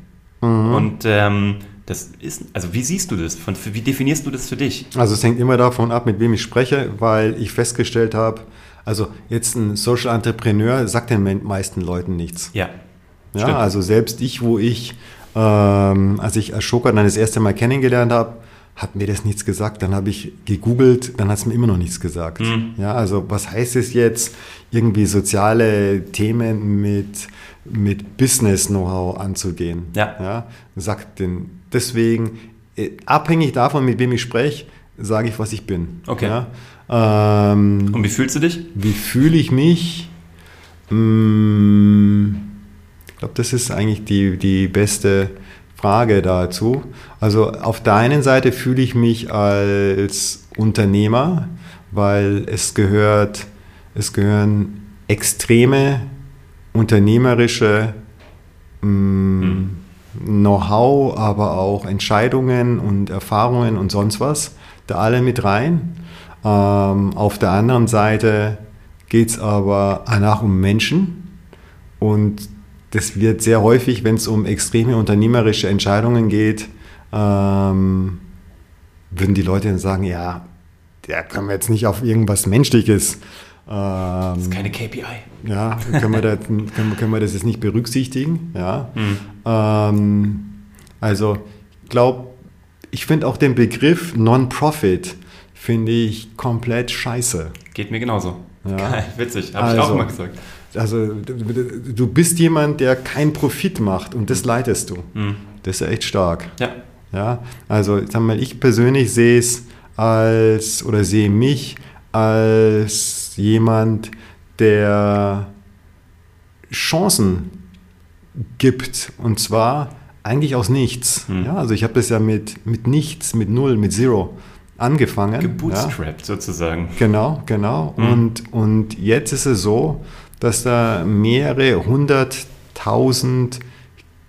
mhm. und ähm, das ist, also wie siehst du das? Von, wie definierst du das für dich? Also es hängt immer davon ab, mit wem ich spreche, weil ich festgestellt habe, also jetzt ein Social Entrepreneur sagt den meisten Leuten nichts. Ja. Ja, stimmt. also selbst ich, wo ich ähm, als ich Ashoka dann das erste Mal kennengelernt habe, hat mir das nichts gesagt. Dann habe ich gegoogelt, dann hat es mir immer noch nichts gesagt. Mhm. Ja, also was heißt es jetzt, irgendwie soziale Themen mit, mit Business-Know-how anzugehen? Ja. ja. Sagt denn deswegen, äh, abhängig davon, mit wem ich spreche, sage ich, was ich bin. Okay. Ja? Ähm, Und wie fühlst du dich? wie fühle ich mich? Mm, Ich glaube, das ist eigentlich die, die beste Frage dazu. Also auf der einen Seite fühle ich mich als Unternehmer, weil es gehört, es gehören extreme unternehmerische mm, Know-how, aber auch Entscheidungen und Erfahrungen und sonst was da alle mit rein. Ähm, auf der anderen Seite geht es aber danach um Menschen und das wird sehr häufig, wenn es um extreme unternehmerische Entscheidungen geht, ähm, würden die Leute dann sagen, ja, da können wir jetzt nicht auf irgendwas Menschliches. Ähm, ist keine KPI. ja, können wir, das, <laughs> können, können wir das jetzt nicht berücksichtigen. Ja. Mhm. Ähm, also, ich glaube, ich finde auch den Begriff Non-Profit finde ich komplett scheiße. Geht mir genauso. Ja. Geil, <laughs> witzig. Habe ich auch Also. immer gesagt. Also, du, bist jemand, der keinen Profit macht und das leitest du. Mhm. Das ist echt stark. Ja. Ja, also sag mal, ich persönlich sehe es als oder sehe mich als jemand, der Chancen gibt und zwar eigentlich aus nichts. Mhm. Ja, also ich habe das ja mit, mit nichts, mit null, mit zero angefangen. Ja. Gebootstrapped sozusagen. Genau, genau. Mhm. Und, und jetzt ist es so, dass da mehrere hunderttausend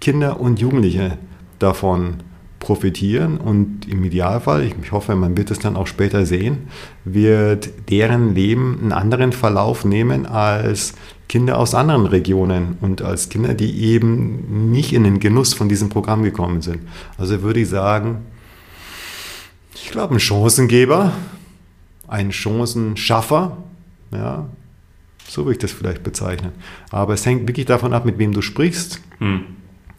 Kinder und Jugendliche davon profitieren und im Idealfall, ich, hoffe, man wird es dann auch später sehen, wird deren Leben einen anderen Verlauf nehmen als Kinder aus anderen Regionen und als Kinder, die eben nicht in den Genuss von diesem Programm gekommen sind. Also würde ich sagen, ich glaube, ein Chancengeber, ein Chancenschaffer, ja, so würde ich das vielleicht bezeichnen. Aber es hängt wirklich davon ab, mit wem du sprichst. Mhm.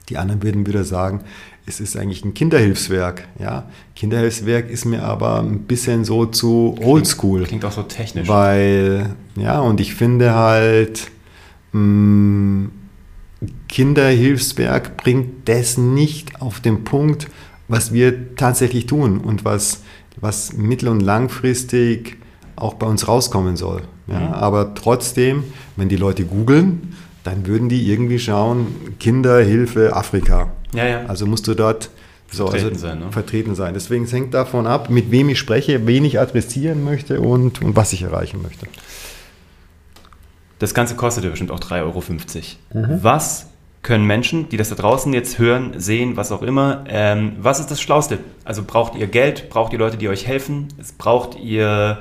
Die anderen würden wieder sagen, es ist eigentlich ein Kinderhilfswerk. Ja? Kinderhilfswerk ist mir aber ein bisschen so zu oldschool. Klingt auch so technisch. Weil, ja, und ich finde halt, mh, Kinderhilfswerk bringt das nicht auf den Punkt, was wir tatsächlich tun und was, was mittel- und langfristig auch bei uns rauskommen soll. Ja, Mhm. Aber trotzdem, wenn die Leute googeln, dann würden die irgendwie schauen, Kinderhilfe Afrika. Ja, ja. Also musst du dort so, Vertreten also sein, ne? vertreten sein. Deswegen es hängt davon ab, mit wem ich spreche, wen ich adressieren möchte und, und was ich erreichen möchte. Das Ganze kostet ja bestimmt auch 3,50 Euro. Mhm. Was können Menschen, die das da draußen jetzt hören, sehen, was auch immer, ähm, was ist das Schlauste? Also braucht ihr Geld, braucht ihr Leute, die euch helfen, es braucht ihr,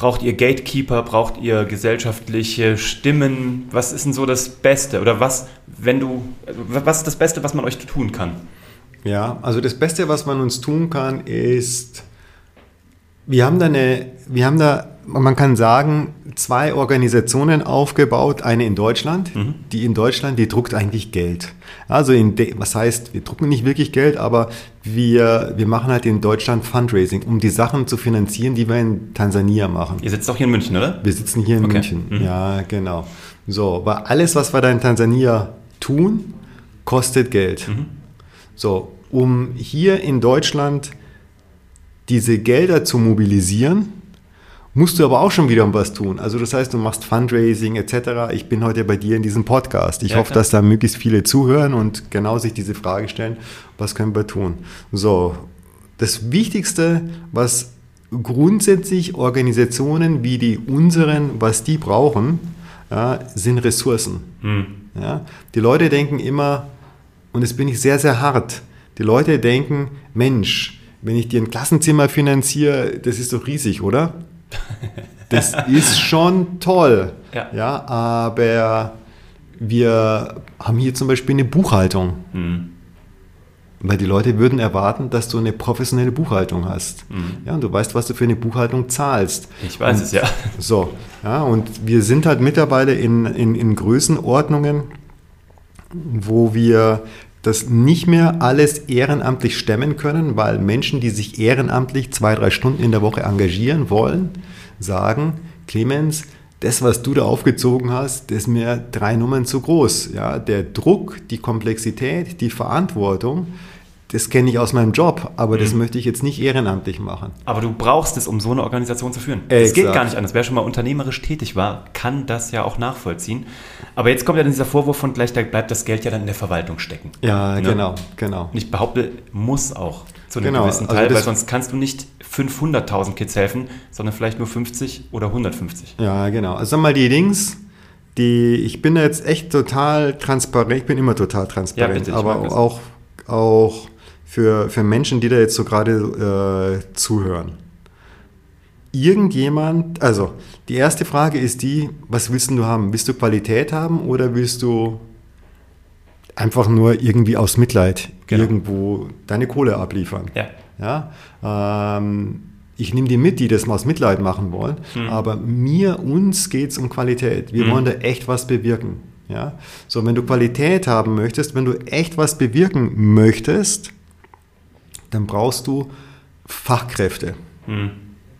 braucht ihr Gatekeeper, braucht ihr gesellschaftliche Stimmen, was ist denn so das Beste? Oder was, wenn du, was ist das Beste, was man euch tun kann? Ja, also das Beste, was man uns tun kann, ist, wir haben da eine, wir haben da, man kann sagen, zwei Organisationen aufgebaut. Eine in Deutschland, die in Deutschland, die druckt eigentlich Geld. Also in, de, was heißt, wir drucken nicht wirklich Geld, aber wir, wir machen halt in Deutschland Fundraising, um die Sachen zu finanzieren, die wir in Tansania machen. Ihr sitzt doch hier in München, oder? Wir sitzen hier in Okay. München. Mhm. Ja, genau. So, weil alles, was wir da in Tansania tun, kostet Geld. Mhm. So, um hier in Deutschland diese Gelder zu mobilisieren, musst du aber auch schon wieder was tun. Also das heißt, du machst Fundraising etc. Ich bin heute bei dir in diesem Podcast. Ich Ja, hoffe, klar. dass da möglichst viele zuhören und genau sich diese Frage stellen, was können wir tun? So, das Wichtigste, was grundsätzlich Organisationen wie die unseren, was die brauchen, ja, sind Ressourcen. Hm. Ja? Die Leute denken immer, und das bin ich sehr, sehr hart, die Leute denken, Mensch, wenn ich dir ein Klassenzimmer finanziere, das ist doch riesig, oder? Das ist schon toll. Ja. ja, aber wir haben hier zum Beispiel eine Buchhaltung. Hm. Weil die Leute würden erwarten, dass du eine professionelle Buchhaltung hast. Ja, und du weißt, was du für eine Buchhaltung zahlst. Ich weiß und, es ja. So, ja, und wir sind halt mittlerweile in, in, in Größenordnungen, wo wir das nicht mehr alles ehrenamtlich stemmen können, weil Menschen, die sich ehrenamtlich zwei, drei Stunden in der Woche engagieren wollen, sagen, Clemens, das, was du da aufgezogen hast, das ist mir drei Nummern zu groß. Ja, der Druck, die Komplexität, die Verantwortung, das kenne ich aus meinem Job, aber mhm. das möchte ich jetzt nicht ehrenamtlich machen. Aber du brauchst es, um so eine Organisation zu führen. Es geht gar nicht anders. Wer schon mal unternehmerisch tätig war, kann das ja auch nachvollziehen. Aber jetzt kommt ja dann dieser Vorwurf von gleich, da bleibt das Geld ja dann in der Verwaltung stecken. Ja, ne? genau, genau. Und ich behaupte, muss auch zu einem genau, gewissen also Teil, also weil sonst kannst du nicht 500.000 Kids helfen, sondern vielleicht nur 50 oder 150. Ja, genau. Also sag mal, die Dings, die, ich bin jetzt echt total transparent, ich bin immer total transparent, ja, bitte, aber auch, auch für, für Menschen, die da jetzt so gerade äh, zuhören. Irgendjemand, also die erste Frage ist die, was willst du haben? Willst du Qualität haben oder willst du einfach nur irgendwie aus Mitleid genau. irgendwo deine Kohle abliefern? Ja. ja? Ähm, ich nehme die mit, die das mal aus Mitleid machen wollen, mhm. aber mir, uns geht es um Qualität. Wir mhm. wollen da echt was bewirken. Ja? So, wenn du Qualität haben möchtest, wenn du echt was bewirken möchtest, dann brauchst du Fachkräfte. Hm.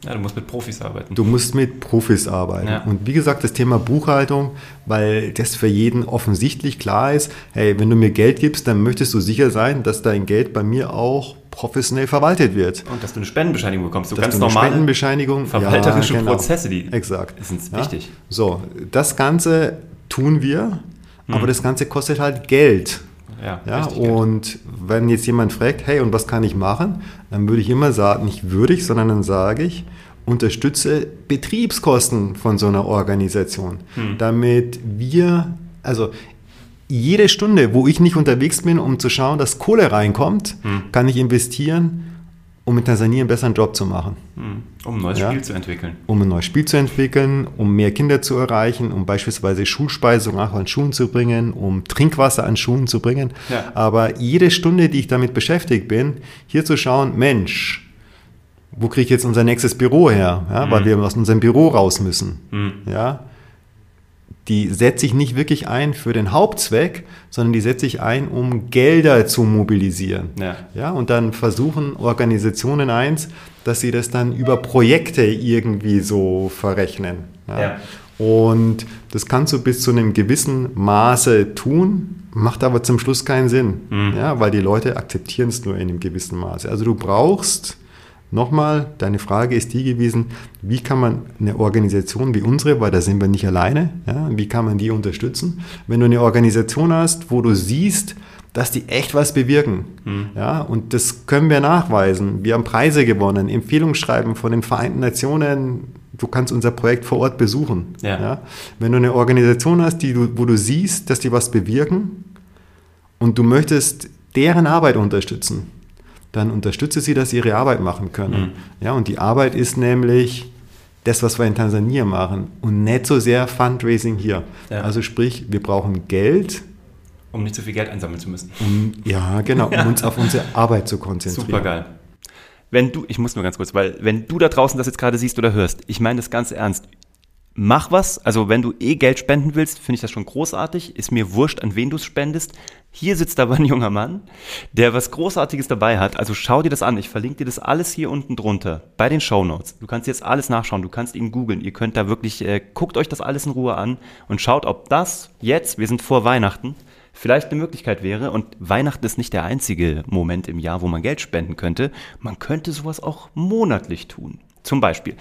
Ja, du musst mit Profis arbeiten. Du musst mit Profis arbeiten. Ja. Und wie gesagt, das Thema Buchhaltung, weil das für jeden offensichtlich klar ist, hey, wenn du mir Geld gibst, dann möchtest du sicher sein, dass dein Geld bei mir auch professionell verwaltet wird. Und dass du eine Spendenbescheinigung bekommst. Du dass ganz du eine normale Spendenbescheinigung, verwalterische ja, genau. Prozesse, die Exakt. sind wichtig. So, das Ganze tun wir, hm. aber das Ganze kostet halt Geld. Ja, ja und wenn jetzt jemand fragt, hey, und was kann ich machen? Dann würde ich immer sagen, nicht würde ich, sondern dann sage ich, unterstütze Betriebskosten von so einer Organisation, hm. damit wir, also jede Stunde, wo ich nicht unterwegs bin, um zu schauen, dass Kohle reinkommt, hm. kann ich investieren, um in Tansania einen besseren Job zu machen. Hm. Um ein neues ja? Spiel zu entwickeln. Um ein neues Spiel zu entwickeln, um mehr Kinder zu erreichen, um beispielsweise Schulspeisung auch an Schulen zu bringen, um Trinkwasser an Schulen zu bringen. Ja. Aber jede Stunde, die ich damit beschäftigt bin, hier zu schauen, Mensch, wo kriege ich jetzt unser nächstes Büro her? Ja, mhm. Weil wir aus unserem Büro raus müssen. Mhm. Ja, die setze ich nicht wirklich ein für den Hauptzweck, sondern die setze ich ein, um Gelder zu mobilisieren. Ja. ja, und dann versuchen Organisationen eins, dass sie das dann über Projekte irgendwie so verrechnen. Ja. ja. Und das kannst du bis zu einem gewissen Maße tun, macht aber zum Schluss keinen Sinn, mhm. ja, weil die Leute akzeptieren es nur in einem gewissen Maße. Also du brauchst Nochmal, deine Frage ist die gewesen, wie kann man eine Organisation wie unsere, weil da sind wir nicht alleine, ja, wie kann man die unterstützen? Wenn du eine Organisation hast, wo du siehst, dass die echt was bewirken, mhm. ja, und das können wir nachweisen. Wir haben Preise gewonnen, Empfehlungsschreiben von den Vereinten Nationen, du kannst unser Projekt vor Ort besuchen. Ja. ja. Wenn du eine Organisation hast, die du, wo du siehst, dass die was bewirken und du möchtest deren Arbeit unterstützen, dann unterstütze sie, dass sie ihre Arbeit machen können. Mhm. Ja, und die Arbeit ist nämlich das, was wir in Tansania machen und nicht so sehr Fundraising hier. Ja. Also sprich, wir brauchen Geld. Um nicht so viel Geld einsammeln zu müssen. Um, ja, genau, um ja. <laughs> uns auf unsere Arbeit zu konzentrieren. Super geil. Wenn du, ich muss nur ganz kurz, weil wenn du da draußen das jetzt gerade siehst oder hörst, ich meine das ganz ernst, mach was. Also wenn du eh Geld spenden willst, finde ich das schon großartig. Ist mir wurscht, an wen du es spendest. Hier sitzt aber ein junger Mann, der was Großartiges dabei hat. Also schau dir das an. Ich verlinke dir das alles hier unten drunter bei den Show Notes. Du kannst jetzt alles nachschauen. Du kannst ihn googeln. Ihr könnt da wirklich, äh, guckt euch das alles in Ruhe an und schaut, ob das jetzt, wir sind vor Weihnachten, vielleicht eine Möglichkeit wäre. Und Weihnachten ist nicht der einzige Moment im Jahr, wo man Geld spenden könnte. Man könnte sowas auch monatlich tun. Zum Beispiel.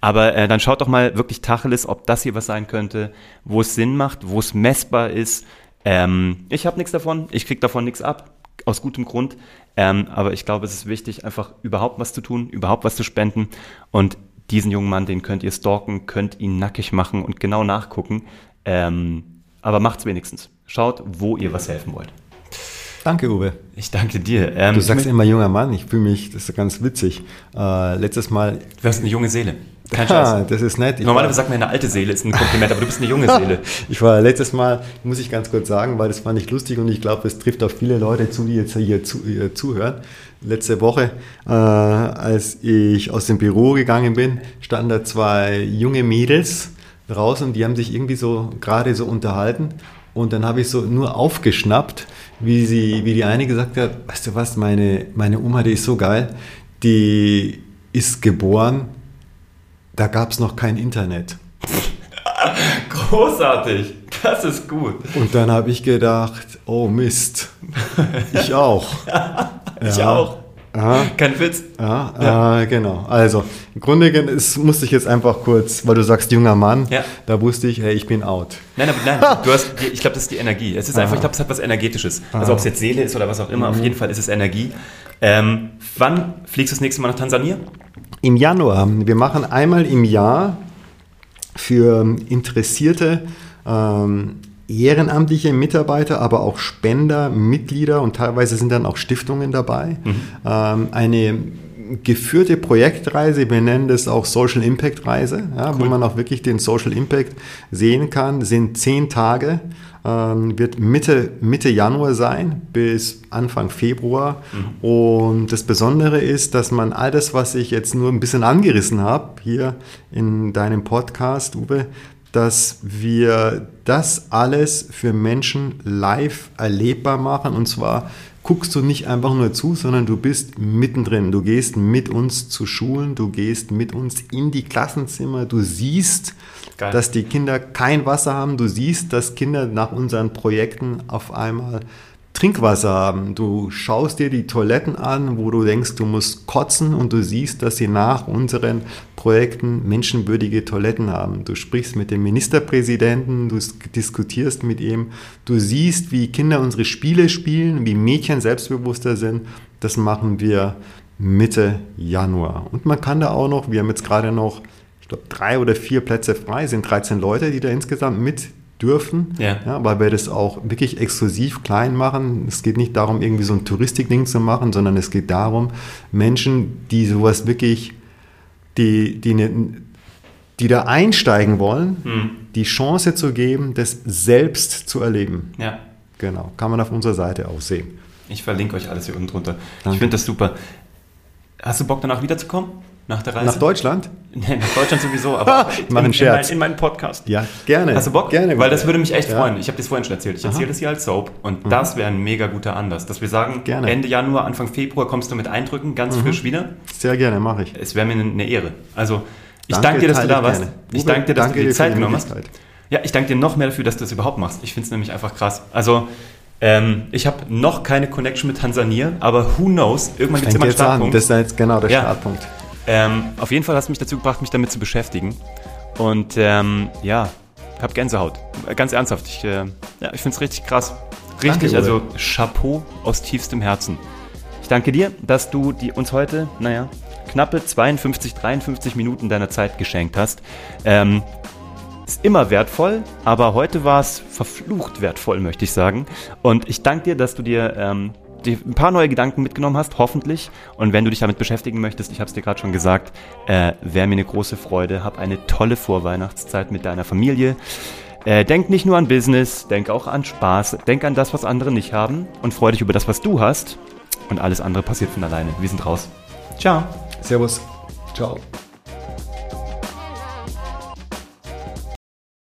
Aber äh, dann schaut doch mal wirklich Tacheles, ob das hier was sein könnte, wo es Sinn macht, wo es messbar ist. Ähm, ich habe nichts davon, ich krieg davon nichts ab, aus gutem Grund. Ähm, aber ich glaube, es ist wichtig, einfach überhaupt was zu tun, überhaupt was zu spenden. Und diesen jungen Mann, den könnt ihr stalken, könnt ihn nackig machen und genau nachgucken. Ähm, aber macht's wenigstens. Schaut, wo ihr was helfen wollt. Danke, Uwe. Ich danke dir. Ähm, du sagst immer junger Mann, ich fühle mich, das ist ganz witzig. Äh, letztes Mal. Du hast eine junge Seele. Kein Scheiß. Ah, das ist nett. Ich Normalerweise sagt man eine alte Seele, ist ein Kompliment, aber du bist eine junge Seele. ich war letztes Mal, muss ich ganz kurz sagen, weil das fand ich lustig und ich glaube, es trifft auch viele Leute zu, die jetzt hier zu, hier zuhören. Letzte Woche, äh, als ich aus dem Büro gegangen bin, standen da zwei junge Mädels draußen und die haben sich irgendwie so gerade so unterhalten und dann habe ich so nur aufgeschnappt, wie, sie, wie die eine gesagt hat, weißt du was, meine, meine Oma, die ist so geil, die ist geboren, da gab es noch kein Internet. <laughs> Großartig, das ist gut. Und dann habe ich gedacht, oh Mist, ich auch. <laughs> ich Ja. auch. Aha. Kein Witz. Ja, ja. genau. Also, im Grunde genommen, musste ich jetzt einfach kurz, weil du sagst, junger Mann, Ja. da wusste ich, hey, ich bin out. Nein, aber nein, du hast, ich glaube, das ist die Energie. Es ist einfach, ich glaube, es hat was Energetisches. Also ob es jetzt Seele ist oder was auch immer, auf jeden Fall ist es Energie. Ähm, wann fliegst du das nächste Mal nach Tansania? Im Januar. Wir machen einmal im Jahr für interessierte ähm, ehrenamtliche Mitarbeiter, aber auch Spender, Mitglieder und teilweise sind dann auch Stiftungen dabei. Ähm, eine geführte Projektreise, wir nennen das auch Social Impact Reise, ja, wo man auch wirklich den Social Impact sehen kann, sind zehn Tage, ähm, wird Mitte, Mitte Januar sein bis Anfang Februar. Und das Besondere ist, dass man all das, was ich jetzt nur ein bisschen angerissen habe, hier in deinem Podcast, Uwe, dass wir das alles für Menschen live erlebbar machen. Und zwar guckst du nicht einfach nur zu, sondern du bist mittendrin. Du gehst mit uns zu Schulen, du gehst mit uns in die Klassenzimmer, du siehst, Geil. dass die Kinder kein Wasser haben, du siehst, dass Kinder nach unseren Projekten auf einmal Trinkwasser haben. Du schaust dir die Toiletten an, wo du denkst, du musst kotzen und du siehst, dass sie nach unseren Projekten menschenwürdige Toiletten haben. Du sprichst mit dem Ministerpräsidenten, du diskutierst mit ihm, du siehst, wie Kinder unsere Spiele spielen, wie Mädchen selbstbewusster sind. Das machen wir Mitte Januar. Und man kann da auch noch, wir haben jetzt gerade noch, ich glaube, drei oder vier Plätze frei, sind 13 Leute, die da insgesamt mit dürfen, Ja. weil wir das auch wirklich exklusiv klein machen. Es geht nicht darum, irgendwie so ein Touristikding zu machen, sondern es geht darum, Menschen, die sowas wirklich, die, die, ne, die da einsteigen wollen, Hm. die Chance zu geben, das selbst zu erleben. Ja. Genau, kann man auf unserer Seite auch sehen. Ich verlinke euch alles hier unten drunter. Danke. Ich finde das super. Hast du Bock danach wiederzukommen? Nach der Reise? Nach Deutschland? <laughs> Nee, nach Deutschland sowieso, aber <laughs> Ich mache einen Scherz. In, in meinen Podcast. Ja, gerne. Hast du Bock? Gerne. Weil das würde mich echt Ja. freuen. Ich habe das vorhin schon erzählt. Ich erzähle das hier als Soap und das wäre ein mega guter Anlass, dass wir sagen, Gerne. Ende Januar, Anfang Februar kommst du mit Eindrücken, ganz frisch wieder. Sehr gerne, mache ich. Es wäre mir eine Ehre. Also, ich Danke, danke dir, dass du da warst. gerne. Ich danke dir, dass danke du dir die Zeit die genommen hast. Ja, ich danke dir noch mehr dafür, dass du das überhaupt machst. Ich finde es nämlich einfach krass. Also, ähm, ich habe noch keine Connection mit Tansania, aber who knows, irgendwann gibt es immer einen jetzt an. Startpunkt. Das ist jetzt genau der Ja. Startpunkt. Ähm, auf jeden Fall hast du mich dazu gebracht, mich damit zu beschäftigen. Und ähm, ja, hab Gänsehaut. Äh, Ganz ernsthaft. Ich, äh, ja, ich finde es richtig krass. Richtig, Danke, also. Chapeau aus tiefstem Herzen. Ich danke dir, dass du die, uns heute, naja, knappe 52, 53 Minuten deiner Zeit geschenkt hast. Ähm, ist immer wertvoll, aber heute war es verflucht wertvoll, möchte ich sagen. Und ich danke dir, dass du dir ähm, die, ein paar neue Gedanken mitgenommen hast, hoffentlich. Und wenn du dich damit beschäftigen möchtest, ich habe es dir gerade schon gesagt, äh, wäre mir eine große Freude. Hab eine tolle Vorweihnachtszeit mit deiner Familie. Äh, denk nicht nur an Business, denk auch an Spaß, denk an das, was andere nicht haben und freu dich über das, was du hast. Und alles andere passiert von alleine. Wir sind raus. Ciao. Servus. Ciao.